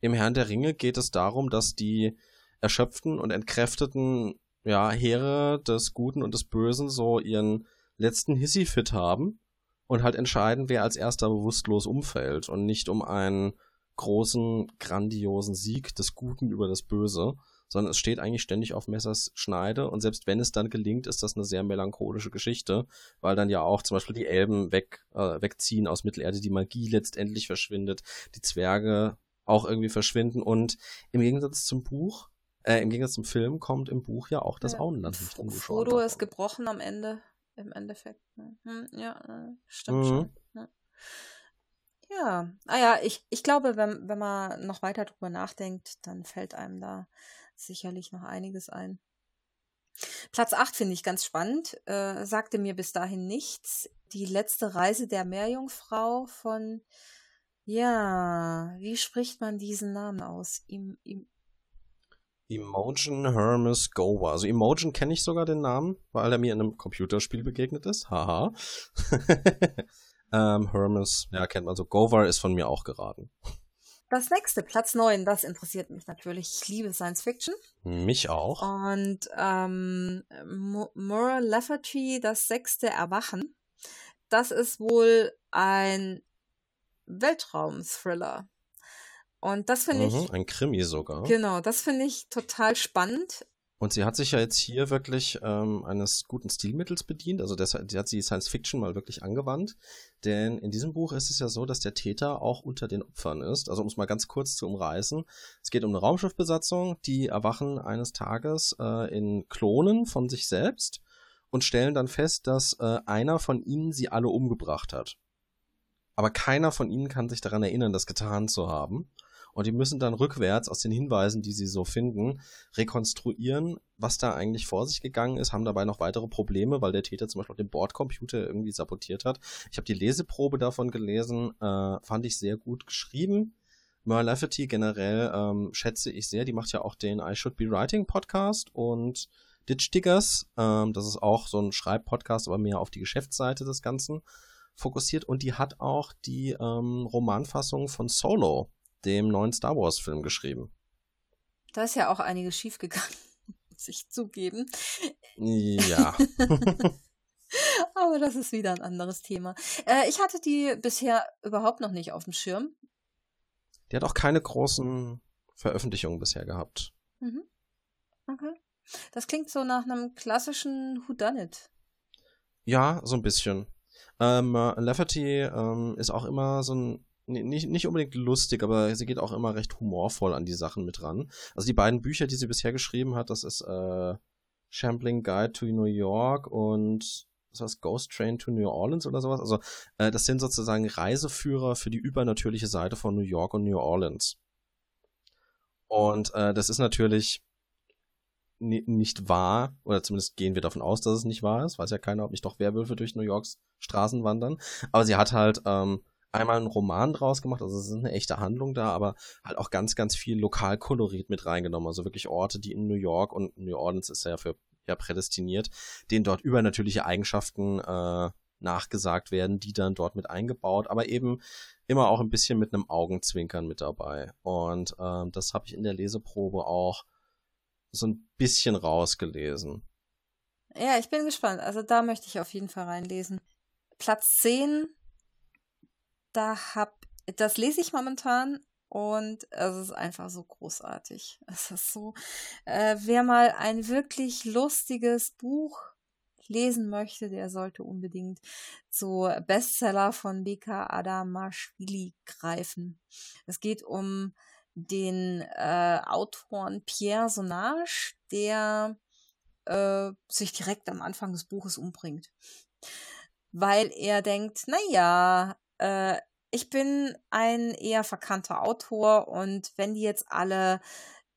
Im Herrn der Ringe geht es darum, dass die erschöpften und entkräfteten ja, Heere des Guten und des Bösen so ihren letzten Hissy-Fit haben und halt entscheiden, wer als erster bewusstlos umfällt und nicht um einen großen, grandiosen Sieg des Guten über das Böse, sondern es steht eigentlich ständig auf Messers Schneide und selbst wenn es dann gelingt, ist das eine sehr melancholische Geschichte, weil dann ja auch zum Beispiel die Elben weg, äh, wegziehen aus Mittelerde, die Magie letztendlich verschwindet, die Zwerge auch irgendwie verschwinden und im Gegensatz zum Buch, äh, im Gegensatz zum Film kommt im Buch ja auch das ja, Auenland nicht umgeschaut. Frodo ist gebrochen am Ende, im Endeffekt. Ne? Hm, ja, äh, stimmt mhm. schon. Ja. Ja, ah ja, ich, ich glaube, wenn, wenn man noch weiter drüber nachdenkt, dann fällt einem da sicherlich noch einiges ein. Platz 8 finde ich ganz spannend, äh, sagte mir bis dahin nichts. Die letzte Reise der Meerjungfrau von, ja, wie spricht man diesen Namen aus? Im, im Imogen Hermes Gower. Also Imogen kenne ich sogar den Namen, weil er mir in einem Computerspiel begegnet ist. Haha. ähm, Hermes, ja, kennt man so. Gower ist von mir auch geraten. Das nächste, Platz 9, das interessiert mich natürlich. Ich liebe Science Fiction. Mich auch. Und ähm, Mora Lafferty, das sechste Erwachen. Das ist wohl ein Weltraum-Thriller. Und das finde mhm, ich. Ein Krimi sogar. Genau, das finde ich total spannend. Und sie hat sich ja jetzt hier wirklich ähm, eines guten Stilmittels bedient. Also deshalb, sie hat die Science Fiction mal wirklich angewandt. Denn in diesem Buch ist es ja so, dass der Täter auch unter den Opfern ist. Also um es mal ganz kurz zu umreißen. Es geht um eine Raumschiffbesatzung, die erwachen eines Tages äh, in Klonen von sich selbst und stellen dann fest, dass äh, einer von ihnen sie alle umgebracht hat. Aber keiner von ihnen kann sich daran erinnern, das getan zu haben. Und die müssen dann rückwärts aus den Hinweisen, die sie so finden, rekonstruieren, was da eigentlich vor sich gegangen ist, haben dabei noch weitere Probleme, weil der Täter zum Beispiel auch den Bordcomputer irgendwie sabotiert hat. Ich habe die Leseprobe davon gelesen, äh, fand ich sehr gut geschrieben. Merle Lafferty generell ähm, schätze ich sehr. Die macht ja auch den I Should Be Writing Podcast und Ditch Diggers. Ähm, das ist auch so ein Schreibpodcast, aber mehr auf die Geschäftsseite des Ganzen fokussiert. Und die hat auch die ähm, Romanfassung von Solo dem neuen Star Wars-Film geschrieben. Da ist ja auch einiges schiefgegangen, muss ich zugeben. Ja. Aber das ist wieder ein anderes Thema. Äh, ich hatte die bisher überhaupt noch nicht auf dem Schirm. Die hat auch keine großen Veröffentlichungen bisher gehabt. Mhm. Okay. Das klingt so nach einem klassischen Whodunit. Ja, so ein bisschen. Ähm, Lafferty ähm, ist auch immer so ein nicht, nicht unbedingt lustig, aber sie geht auch immer recht humorvoll an die Sachen mit ran. Also die beiden Bücher, die sie bisher geschrieben hat, das ist äh, Shambling Guide to New York und was heißt Ghost Train to New Orleans oder sowas. Also äh, das sind sozusagen Reiseführer für die übernatürliche Seite von New York und New Orleans. Und äh, das ist natürlich nicht wahr, oder zumindest gehen wir davon aus, dass es nicht wahr ist. Weiß ja keiner, ob nicht doch Werwölfe durch New Yorks Straßen wandern. Aber sie hat halt ähm, einmal einen Roman draus gemacht, also es ist eine echte Handlung da, aber halt auch ganz, ganz viel Lokalkolorit mit reingenommen. Also wirklich Orte, die in New York und New Orleans ist ja für ja prädestiniert, denen dort übernatürliche Eigenschaften äh, nachgesagt werden, die dann dort mit eingebaut, aber eben immer auch ein bisschen mit einem Augenzwinkern mit dabei. Und ähm, das habe ich in der Leseprobe auch so ein bisschen rausgelesen. Ja, ich bin gespannt. Also da möchte ich auf jeden Fall reinlesen. Platz 10, da hab, das lese ich momentan und es ist einfach so großartig. Es ist so, äh, wer mal ein wirklich lustiges Buch lesen möchte, der sollte unbedingt zu Bestseller von Beka Adamashvili greifen. Es geht um den äh, Autoren Pierre Sonage, der äh, sich direkt am Anfang des Buches umbringt. Weil er denkt, naja, äh, ich bin ein eher verkannter Autor und wenn die jetzt alle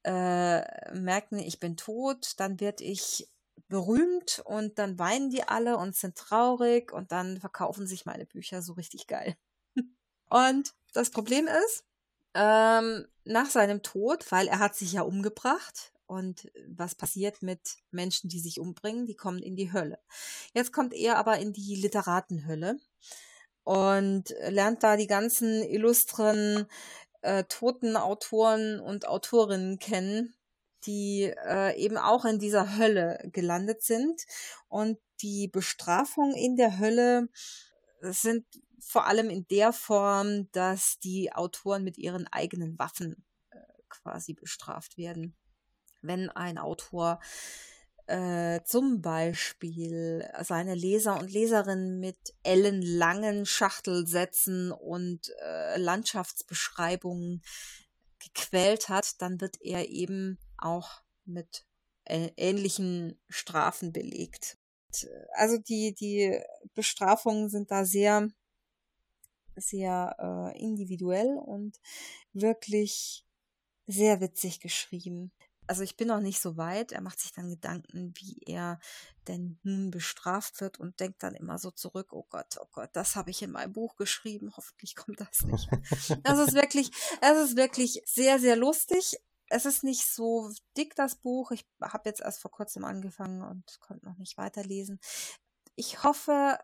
äh, merken, ich bin tot, dann werde ich berühmt und dann weinen die alle und sind traurig und dann verkaufen sich meine Bücher so richtig geil. und das Problem ist, ähm, nach seinem Tod, weil er hat sich ja umgebracht. Und was passiert mit Menschen, die sich umbringen? Die kommen in die Hölle. Jetzt kommt er aber in die Literatenhölle und lernt da die ganzen illustren äh, toten Autoren und Autorinnen kennen, die äh, eben auch in dieser Hölle gelandet sind. Und die Bestrafung in der Hölle sind vor allem in der Form, dass die Autoren mit ihren eigenen Waffen äh, quasi bestraft werden. Wenn ein Autor äh, zum Beispiel seine Leser und Leserinnen mit ellenlangen Schachtelsätzen und äh, Landschaftsbeschreibungen gequält hat, dann wird er eben auch mit ähnlichen Strafen belegt. Also die, die Bestrafungen sind da sehr sehr äh, individuell und wirklich sehr witzig geschrieben. Also ich bin noch nicht so weit. Er macht sich dann Gedanken, wie er denn nun bestraft wird und denkt dann immer so zurück, oh Gott, oh Gott, das habe ich in meinem Buch geschrieben, hoffentlich kommt das nicht. Das ist wirklich, es ist wirklich sehr, sehr lustig. Es ist nicht so dick, das Buch. Ich habe jetzt erst vor kurzem angefangen und konnte noch nicht weiterlesen. Ich hoffe,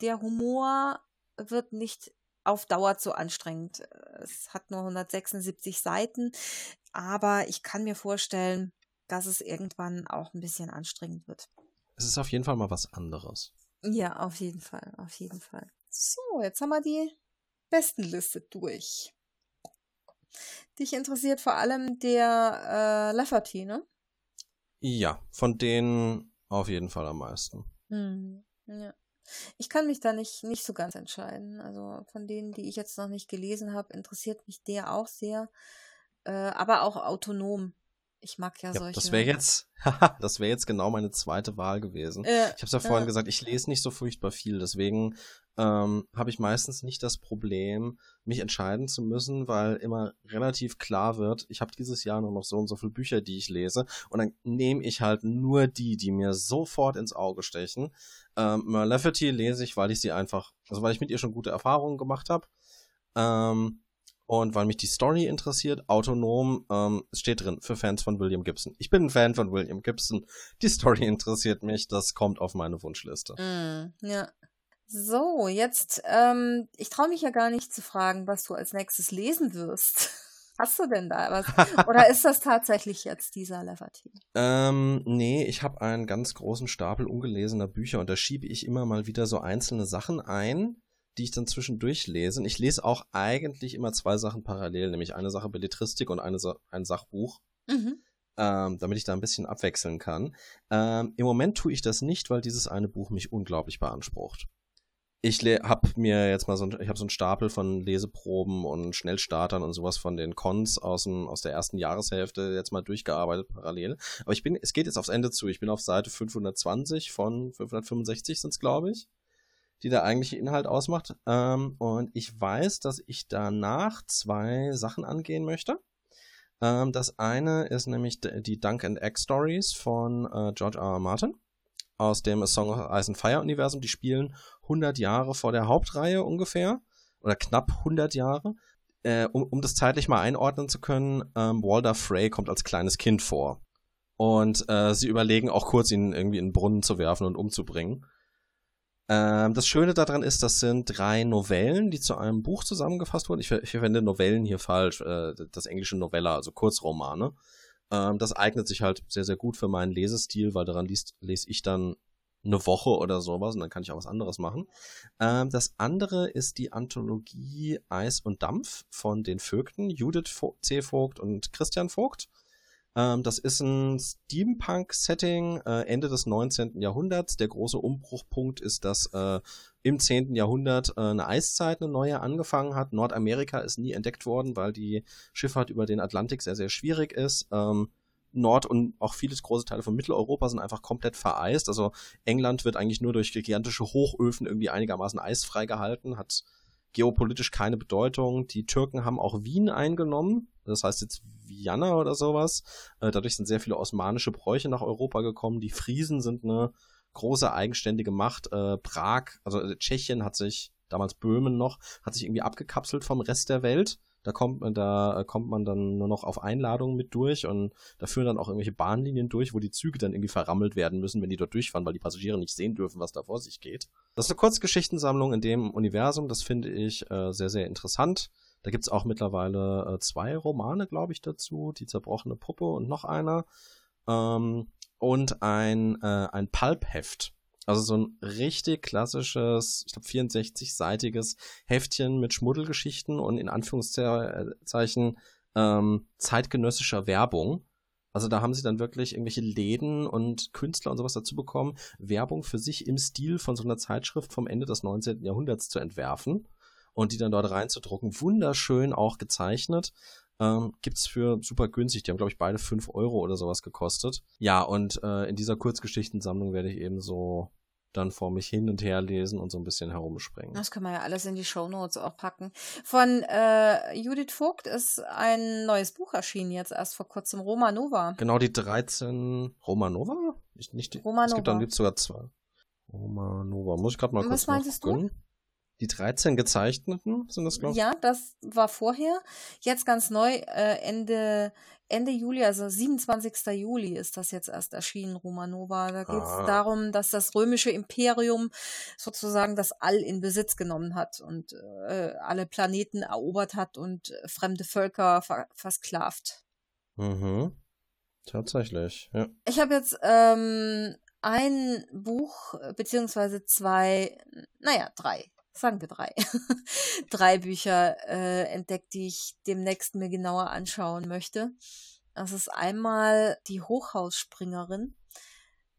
der Humor wird nicht auf Dauer zu anstrengend. Es hat nur 176 Seiten, aber ich kann mir vorstellen, dass es irgendwann auch ein bisschen anstrengend wird. Es ist auf jeden Fall mal was anderes. Ja, auf jeden Fall, auf jeden Fall. So, jetzt haben wir die Bestenliste durch. Dich interessiert vor allem der äh, Lafferty, ne? Ja, von denen auf jeden Fall am meisten. Hm, ja. Ich kann mich da nicht, nicht so ganz entscheiden. Also von denen, die ich jetzt noch nicht gelesen habe, interessiert mich der auch sehr. Äh, aber auch autonom. Ich mag ja, ja solche. Das wäre jetzt, das wäre jetzt genau meine zweite Wahl gewesen. Äh, ich habe es ja vorhin äh, gesagt, ich lese nicht so furchtbar viel, deswegen ähm, habe ich meistens nicht das Problem, mich entscheiden zu müssen, weil immer relativ klar wird, ich habe dieses Jahr nur noch so und so viele Bücher, die ich lese, und dann nehme ich halt nur die, die mir sofort ins Auge stechen. Ähm, Merlefety lese ich, weil ich sie einfach, also weil ich mit ihr schon gute Erfahrungen gemacht habe. Ähm, und weil mich die Story interessiert, autonom, ähm, steht drin, für Fans von William Gibson. Ich bin ein Fan von William Gibson. Die Story interessiert mich, das kommt auf meine Wunschliste. Mm, ja. So, jetzt, ähm, ich traue mich ja gar nicht zu fragen, was du als nächstes lesen wirst. Hast du denn da was? Oder ist das tatsächlich jetzt dieser Leverty? Ähm, nee, ich habe einen ganz großen Stapel ungelesener Bücher und da schiebe ich immer mal wieder so einzelne Sachen ein die ich dann zwischendurch lese. Und ich lese auch eigentlich immer zwei Sachen parallel, nämlich eine Sache Belletristik und eine Sa ein Sachbuch. Mhm. ähm, damit ich da ein bisschen abwechseln kann. Ähm, Im Moment tue ich das nicht, weil dieses eine Buch mich unglaublich beansprucht. Ich habe mir jetzt mal so ein, ich habe so einen Stapel von Leseproben und Schnellstartern und sowas von den Cons aus, dem, aus der ersten Jahreshälfte jetzt mal durchgearbeitet parallel. Aber ich bin, es geht jetzt aufs Ende zu. Ich bin auf Seite 520 von 565 sind es, glaube ich, die der eigentliche Inhalt ausmacht. Ähm, und ich weiß, dass ich danach zwei Sachen angehen möchte. Ähm, das eine ist nämlich die Dunk and Egg Stories von äh, George R. R. Martin aus dem Song of Ice and Fire Universum. Die spielen 100 Jahre vor der Hauptreihe ungefähr oder knapp 100 Jahre. Äh, um, um das zeitlich mal einordnen zu können, ähm, Walder Frey kommt als kleines Kind vor. Und äh, sie überlegen auch kurz, ihn irgendwie in den Brunnen zu werfen und umzubringen. Ähm, das Schöne daran ist, das sind drei Novellen, die zu einem Buch zusammengefasst wurden. Ich, ich verwende Novellen hier falsch, äh, das englische Novella, also Kurzromane. Ähm, das eignet sich halt sehr, sehr gut für meinen Lesestil, weil daran liest, lese ich dann eine Woche oder sowas und dann kann ich auch was anderes machen. Ähm, das andere ist die Anthologie Eis und Dampf von den Vögten, Judith C. Vogt und Christian Vogt. Ähm, das ist ein Steampunk-Setting äh, Ende des 19. Jahrhunderts. Der große Umbruchpunkt ist, dass äh, im 10. Jahrhundert äh, eine Eiszeit, eine neue angefangen hat. Nordamerika ist nie entdeckt worden, weil die Schifffahrt über den Atlantik sehr, sehr schwierig ist. Ähm, Nord- und auch viele große Teile von Mitteleuropa sind einfach komplett vereist. Also England wird eigentlich nur durch gigantische Hochöfen irgendwie einigermaßen eisfrei gehalten, hat geopolitisch keine Bedeutung. Die Türken haben auch Wien eingenommen, das heißt jetzt Vienna oder sowas. Äh, dadurch sind sehr viele osmanische Bräuche nach Europa gekommen. Die Friesen sind eine große eigenständige Macht. Äh, Prag, also äh, Tschechien hat sich, damals Böhmen noch, hat sich irgendwie abgekapselt vom Rest der Welt. Da kommt man, da kommt man dann nur noch auf Einladungen mit durch und da führen dann auch irgendwelche Bahnlinien durch, wo die Züge dann irgendwie verrammelt werden müssen, wenn die dort durchfahren, weil die Passagiere nicht sehen dürfen, was da vor sich geht. Das ist eine Kurzgeschichtensammlung in dem Universum, das finde ich äh, sehr, sehr interessant. Da gibt's auch mittlerweile äh, zwei Romane, glaube ich, dazu. Die zerbrochene Puppe und noch einer. Ähm, und ein, äh, ein Pulp-Heft. Also so ein richtig klassisches, ich glaube 64-seitiges Heftchen mit Schmuddelgeschichten und in Anführungszeichen ähm, zeitgenössischer Werbung. Also da haben sie dann wirklich irgendwelche Läden und Künstler und sowas dazu bekommen, Werbung für sich im Stil von so einer Zeitschrift vom Ende des 19. Jahrhunderts zu entwerfen und die dann dort reinzudrucken. Wunderschön auch gezeichnet. Ähm, gibt's für super günstig. Die haben, glaube ich, beide fünf Euro oder sowas gekostet. Ja, und äh, in dieser Kurzgeschichtensammlung werde ich eben so dann vor mich hin und her lesen und so ein bisschen herumspringen. Das können wir ja alles in die Shownotes auch packen. Von äh, Judith Vogt ist ein neues Buch erschienen, jetzt erst vor kurzem, Romanova. Genau, die 13 Romanova? Ich, nicht die, Romanova. Es gibt dann gibt's sogar zwei. Romanova. Muss ich gerade mal Was kurz Was meintest du? Die 13 gezeichneten sind das, glaube ich? Ja, das war vorher. Jetzt ganz neu, äh, Ende, Ende Juli, also 27. Juli ist das jetzt erst erschienen, Romanova. Da geht es ah. darum, dass das römische Imperium sozusagen das All in Besitz genommen hat und äh, alle Planeten erobert hat und fremde Völker ver versklavt. Mhm. Tatsächlich, ja. Ich habe jetzt ähm, ein Buch, beziehungsweise zwei, naja, drei sagen wir drei, drei Bücher äh, entdeckt, die ich demnächst mir genauer anschauen möchte. Das ist einmal die Hochhausspringerin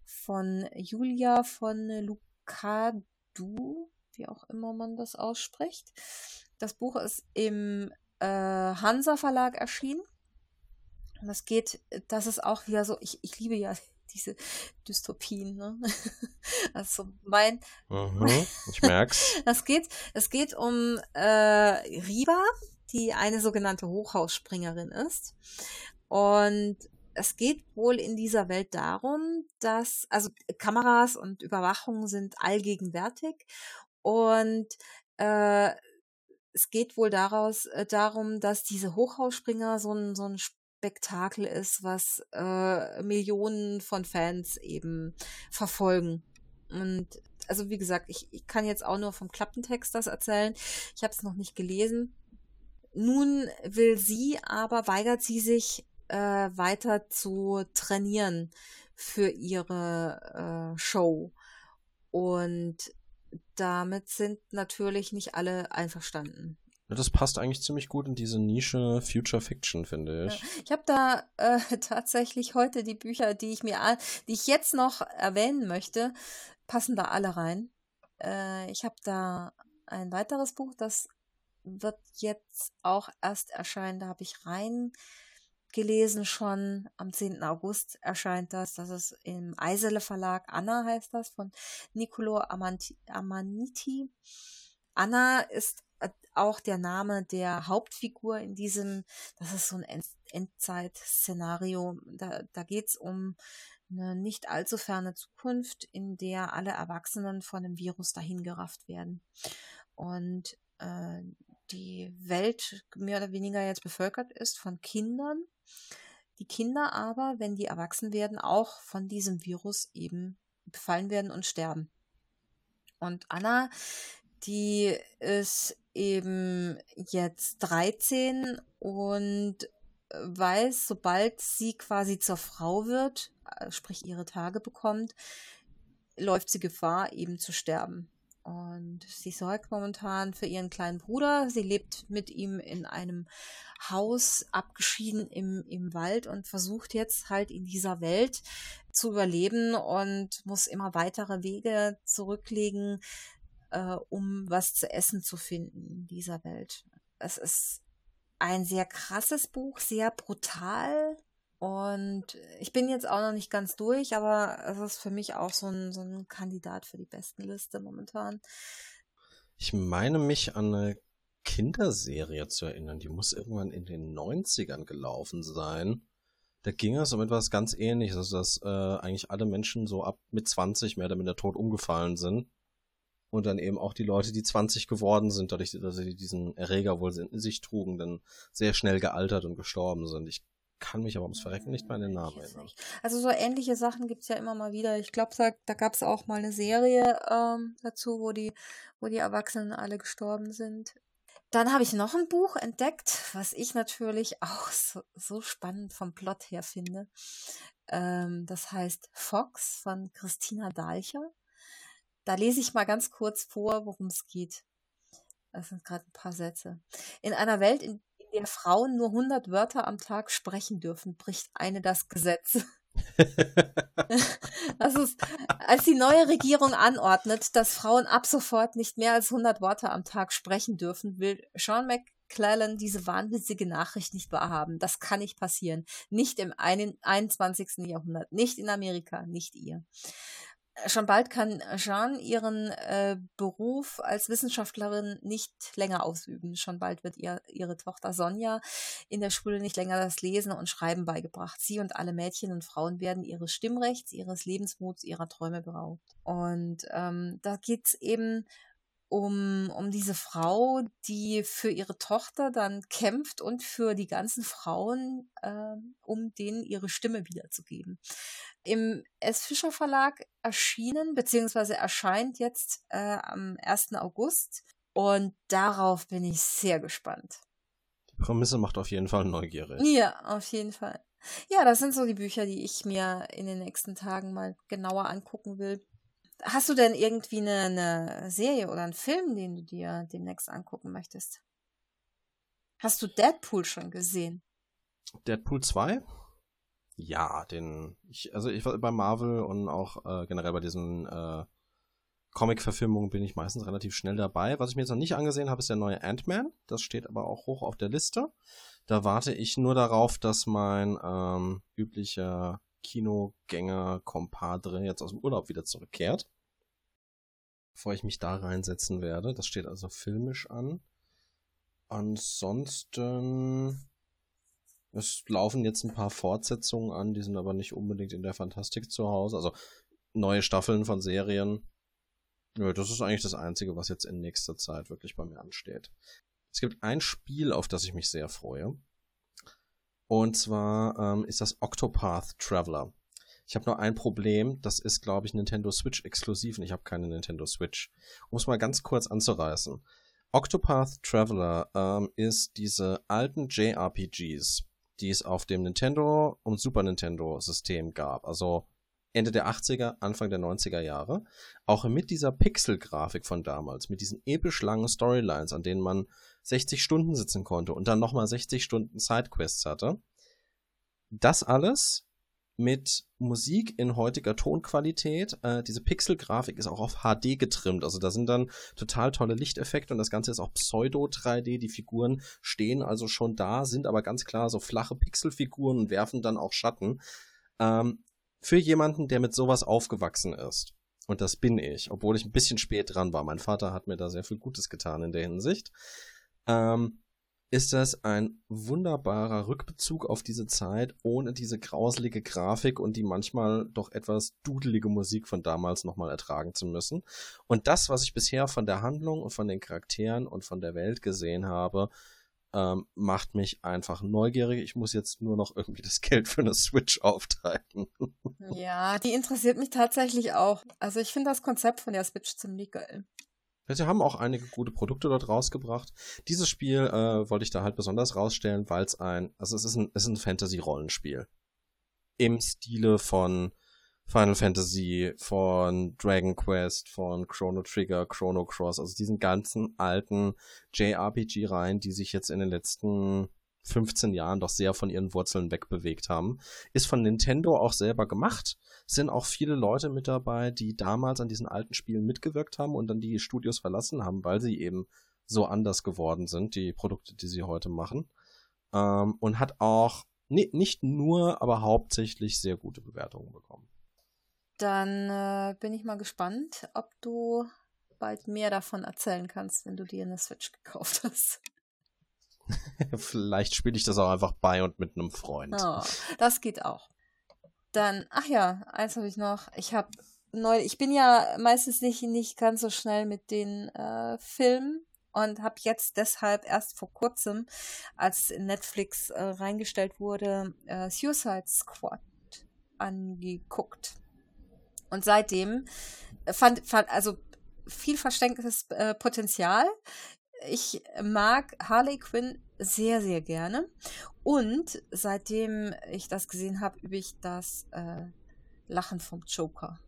von Julia von Lucadu, wie auch immer man das ausspricht. Das Buch ist im äh, Hansa Verlag erschienen. Das geht, das ist auch wieder so, ich, ich liebe ja diese Dystopien. Ne? Also mein. Mhm, ich merk's. das geht, es geht um äh, Riva, die eine sogenannte Hochhausspringerin ist. Und es geht wohl in dieser Welt darum, dass, also Kameras und Überwachung sind allgegenwärtig und äh, es geht wohl daraus äh, darum, dass diese Hochhausspringer so ein, so ein Spektakel ist, was äh, Millionen von Fans eben verfolgen. Und also wie gesagt, ich, ich kann jetzt auch nur vom Klappentext das erzählen. Ich habe es noch nicht gelesen. Nun will sie aber, weigert sie sich äh, weiter zu trainieren für ihre äh, Show. Und damit sind natürlich nicht alle einverstanden. Das passt eigentlich ziemlich gut in diese Nische Future Fiction, finde ich. Ja, ich habe da äh, tatsächlich heute die Bücher, die ich mir, die ich jetzt noch erwähnen möchte, passen da alle rein. Äh, ich habe da ein weiteres Buch, das wird jetzt auch erst erscheinen. Da habe ich reingelesen schon. Am 10. August erscheint das. Das ist im Eisele Verlag. Anna heißt das von Nicolo Amaniti. Anna ist auch der Name der Hauptfigur in diesem, das ist so ein Endzeit-Szenario. Da, da geht es um eine nicht allzu ferne Zukunft, in der alle Erwachsenen von dem Virus dahingerafft werden. Und äh, die Welt mehr oder weniger jetzt bevölkert ist von Kindern. Die Kinder aber, wenn die erwachsen werden, auch von diesem Virus eben befallen werden und sterben. Und Anna die ist eben jetzt 13 und weiß, sobald sie quasi zur Frau wird, äh, sprich ihre Tage bekommt, läuft sie Gefahr, eben zu sterben. Und sie sorgt momentan für ihren kleinen Bruder. Sie lebt mit ihm in einem Haus, abgeschieden im, im Wald und versucht jetzt halt in dieser Welt zu überleben und muss immer weitere Wege zurücklegen, äh, um was zu essen zu finden in dieser Welt. Es ist ein sehr krasses Buch, sehr brutal. Und ich bin jetzt auch noch nicht ganz durch, aber es ist für mich auch so ein, so ein Kandidat für die besten Liste momentan. Ich meine mich an eine Kinderserie zu erinnern. Die muss irgendwann in den 90ern gelaufen sein. Da ging es um etwas ganz ähnliches, dass äh, eigentlich alle Menschen so ab mit 20 mehr oder minder tot umgefallen sind und dann eben auch die Leute, die 20 geworden sind, dadurch, dass sie diesen Erreger wohl in sich trugen, dann sehr schnell gealtert und gestorben sind. Ich kann mich aber ums Verrecken nicht mehr an den Namen erinnern. Also so ähnliche Sachen gibt's ja immer mal wieder. Ich glaube, da, da gab es auch mal eine Serie ähm, dazu, wo die, wo die Erwachsenen alle gestorben sind. Dann habe ich noch ein Buch entdeckt, was ich natürlich auch so, so spannend vom Plot her finde. Ähm, das heißt Fox von Christina Dahlcher. Da lese ich mal ganz kurz vor, worum es geht. Das sind gerade ein paar Sätze. In einer Welt, in der Frauen nur 100 Wörter am Tag sprechen dürfen, bricht eine das Gesetz. das ist, als die neue Regierung anordnet, dass Frauen ab sofort nicht mehr als 100 Worte am Tag sprechen dürfen, will Sean McClellan diese wahnwitzige Nachricht nicht wahrhaben. Das kann nicht passieren. Nicht im 21. Jahrhundert. Nicht in Amerika. Nicht ihr. Schon bald kann Jeanne ihren äh, Beruf als Wissenschaftlerin nicht länger ausüben. Schon bald wird ihr ihre Tochter Sonja in der Schule nicht länger das Lesen und Schreiben beigebracht. Sie und alle Mädchen und Frauen werden ihres Stimmrechts, ihres Lebensmuts, ihrer Träume beraubt. Und ähm, da geht's eben um, um diese Frau, die für ihre Tochter dann kämpft und für die ganzen Frauen, äh, um denen ihre Stimme wiederzugeben. Im S. Fischer Verlag erschienen, beziehungsweise erscheint jetzt äh, am 1. August. Und darauf bin ich sehr gespannt. Die Prämisse macht auf jeden Fall neugierig. Ja, auf jeden Fall. Ja, das sind so die Bücher, die ich mir in den nächsten Tagen mal genauer angucken will. Hast du denn irgendwie eine, eine Serie oder einen Film, den du dir demnächst angucken möchtest? Hast du Deadpool schon gesehen? Deadpool 2? Ja, den. Ich, also ich war bei Marvel und auch äh, generell bei diesen äh, Comic-Verfilmungen bin ich meistens relativ schnell dabei. Was ich mir jetzt noch nicht angesehen habe, ist der neue Ant-Man. Das steht aber auch hoch auf der Liste. Da warte ich nur darauf, dass mein ähm, üblicher Kinogänger, Kompadre jetzt aus dem Urlaub wieder zurückkehrt. Bevor ich mich da reinsetzen werde. Das steht also filmisch an. Ansonsten, es laufen jetzt ein paar Fortsetzungen an, die sind aber nicht unbedingt in der Fantastik zu Hause. Also neue Staffeln von Serien. Ja, das ist eigentlich das Einzige, was jetzt in nächster Zeit wirklich bei mir ansteht. Es gibt ein Spiel, auf das ich mich sehr freue. Und zwar ähm, ist das Octopath Traveler. Ich habe nur ein Problem, das ist, glaube ich, Nintendo Switch exklusiv und ich habe keine Nintendo Switch. Um es mal ganz kurz anzureißen. Octopath Traveler ähm, ist diese alten JRPGs, die es auf dem Nintendo und Super Nintendo System gab. Also Ende der 80er, Anfang der 90er Jahre. Auch mit dieser Pixel-Grafik von damals, mit diesen episch langen Storylines, an denen man 60 Stunden sitzen konnte und dann nochmal 60 Stunden Sidequests hatte. Das alles mit Musik in heutiger Tonqualität. Äh, diese Pixel-Grafik ist auch auf HD getrimmt. Also da sind dann total tolle Lichteffekte und das Ganze ist auch Pseudo-3D. Die Figuren stehen also schon da, sind aber ganz klar so flache Pixelfiguren und werfen dann auch Schatten. Ähm, für jemanden, der mit sowas aufgewachsen ist, und das bin ich, obwohl ich ein bisschen spät dran war, mein Vater hat mir da sehr viel Gutes getan in der Hinsicht, ähm, ist das ein wunderbarer Rückbezug auf diese Zeit, ohne diese grauselige Grafik und die manchmal doch etwas dudelige Musik von damals nochmal ertragen zu müssen. Und das, was ich bisher von der Handlung und von den Charakteren und von der Welt gesehen habe, ähm, macht mich einfach neugierig. Ich muss jetzt nur noch irgendwie das Geld für eine Switch aufteilen. ja, die interessiert mich tatsächlich auch. Also ich finde das Konzept von der Switch ziemlich geil. Sie haben auch einige gute Produkte dort rausgebracht. Dieses Spiel äh, wollte ich da halt besonders rausstellen, weil es ein, also es ist ein, es ist ein Fantasy-Rollenspiel. Im Stile von Final Fantasy, von Dragon Quest, von Chrono Trigger, Chrono Cross, also diesen ganzen alten JRPG-Reihen, die sich jetzt in den letzten 15 Jahren doch sehr von ihren Wurzeln wegbewegt haben. Ist von Nintendo auch selber gemacht. Sind auch viele Leute mit dabei, die damals an diesen alten Spielen mitgewirkt haben und dann die Studios verlassen haben, weil sie eben so anders geworden sind, die Produkte, die sie heute machen. Ähm, und hat auch nee, nicht nur, aber hauptsächlich sehr gute Bewertungen bekommen. Dann äh, bin ich mal gespannt, ob du bald mehr davon erzählen kannst, wenn du dir eine Switch gekauft hast. Vielleicht spiele ich das auch einfach bei und mit einem Freund. Oh, das geht auch. Dann, ach ja, eins habe ich noch. Ich habe neu, ich bin ja meistens nicht, nicht ganz so schnell mit den äh, Filmen und habe jetzt deshalb erst vor kurzem, als Netflix äh, reingestellt wurde, äh, Suicide Squad angeguckt. Und seitdem äh, fand, fand also viel verständliches äh, Potenzial. Ich mag Harley Quinn sehr, sehr gerne. Und seitdem ich das gesehen habe, übe ich das äh, Lachen vom Joker.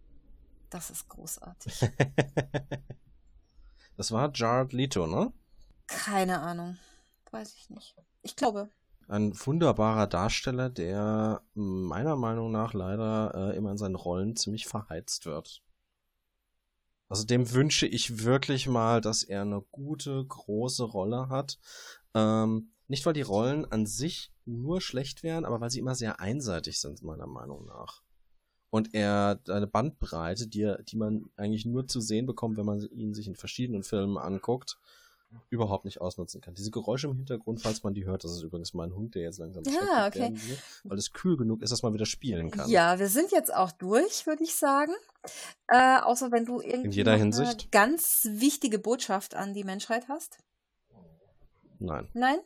Das ist großartig. das war Jared Leto, ne? Keine Ahnung. Weiß ich nicht. Ich glaube ein wunderbarer Darsteller, der meiner Meinung nach leider äh, immer in seinen Rollen ziemlich verheizt wird. Also dem wünsche ich wirklich mal, dass er eine gute, große Rolle hat. Ähm, nicht, weil die Rollen an sich nur schlecht wären, aber weil sie immer sehr einseitig sind, meiner Meinung nach. Und er eine Bandbreite, die, die man eigentlich nur zu sehen bekommt, wenn man ihn sich in verschiedenen Filmen anguckt, überhaupt nicht ausnutzen kann. Diese Geräusche im Hintergrund, falls man die hört, das ist übrigens mein Hund, der jetzt langsam ja, okay. werden will, weil es kühl genug ist, dass man wieder spielen kann. Ja, wir sind jetzt auch durch, würde ich sagen. Äh, außer wenn du irgendwie eine ganz wichtige Botschaft an die Menschheit hast. Nein. Nein?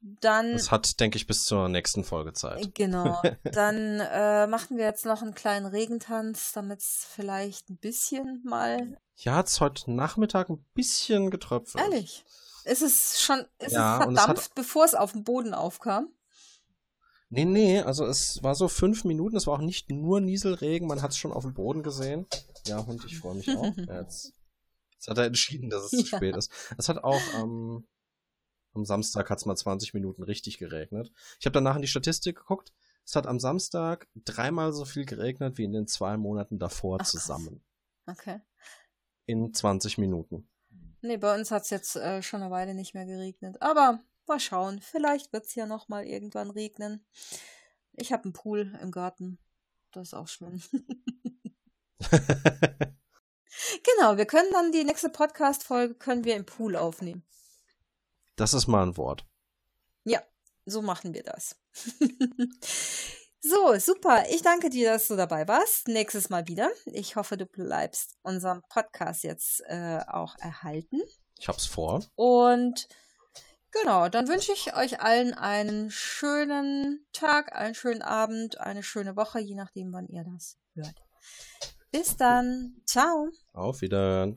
Dann. Das hat, denke ich, bis zur nächsten Folge Zeit. Genau. Dann äh, machen wir jetzt noch einen kleinen Regentanz, damit es vielleicht ein bisschen mal ja, hat es heute Nachmittag ein bisschen getröpfelt. Ehrlich? Ist es schon ist ja, es verdampft, es hat... bevor es auf den Boden aufkam? Nee, nee, also es war so fünf Minuten, es war auch nicht nur Nieselregen, man hat es schon auf dem Boden gesehen. Ja, Hund, ich freue mich auch. jetzt, jetzt, hat er entschieden, dass es ja. zu spät ist. Es hat auch ähm, am Samstag hat es mal 20 Minuten richtig geregnet. Ich habe danach in die Statistik geguckt. Es hat am Samstag dreimal so viel geregnet wie in den zwei Monaten davor Ach, zusammen. Okay in 20 Minuten. Nee, bei uns hat es jetzt äh, schon eine Weile nicht mehr geregnet. Aber mal schauen. Vielleicht wird es ja noch mal irgendwann regnen. Ich habe einen Pool im Garten. Das ist auch schön. genau, wir können dann die nächste Podcast-Folge können wir im Pool aufnehmen. Das ist mal ein Wort. Ja, so machen wir das. So, super. Ich danke dir, dass du dabei warst. Nächstes Mal wieder. Ich hoffe, du bleibst unserem Podcast jetzt äh, auch erhalten. Ich hab's vor. Und genau, dann wünsche ich euch allen einen schönen Tag, einen schönen Abend, eine schöne Woche, je nachdem, wann ihr das hört. Bis dann. Ciao. Auf Wiedersehen.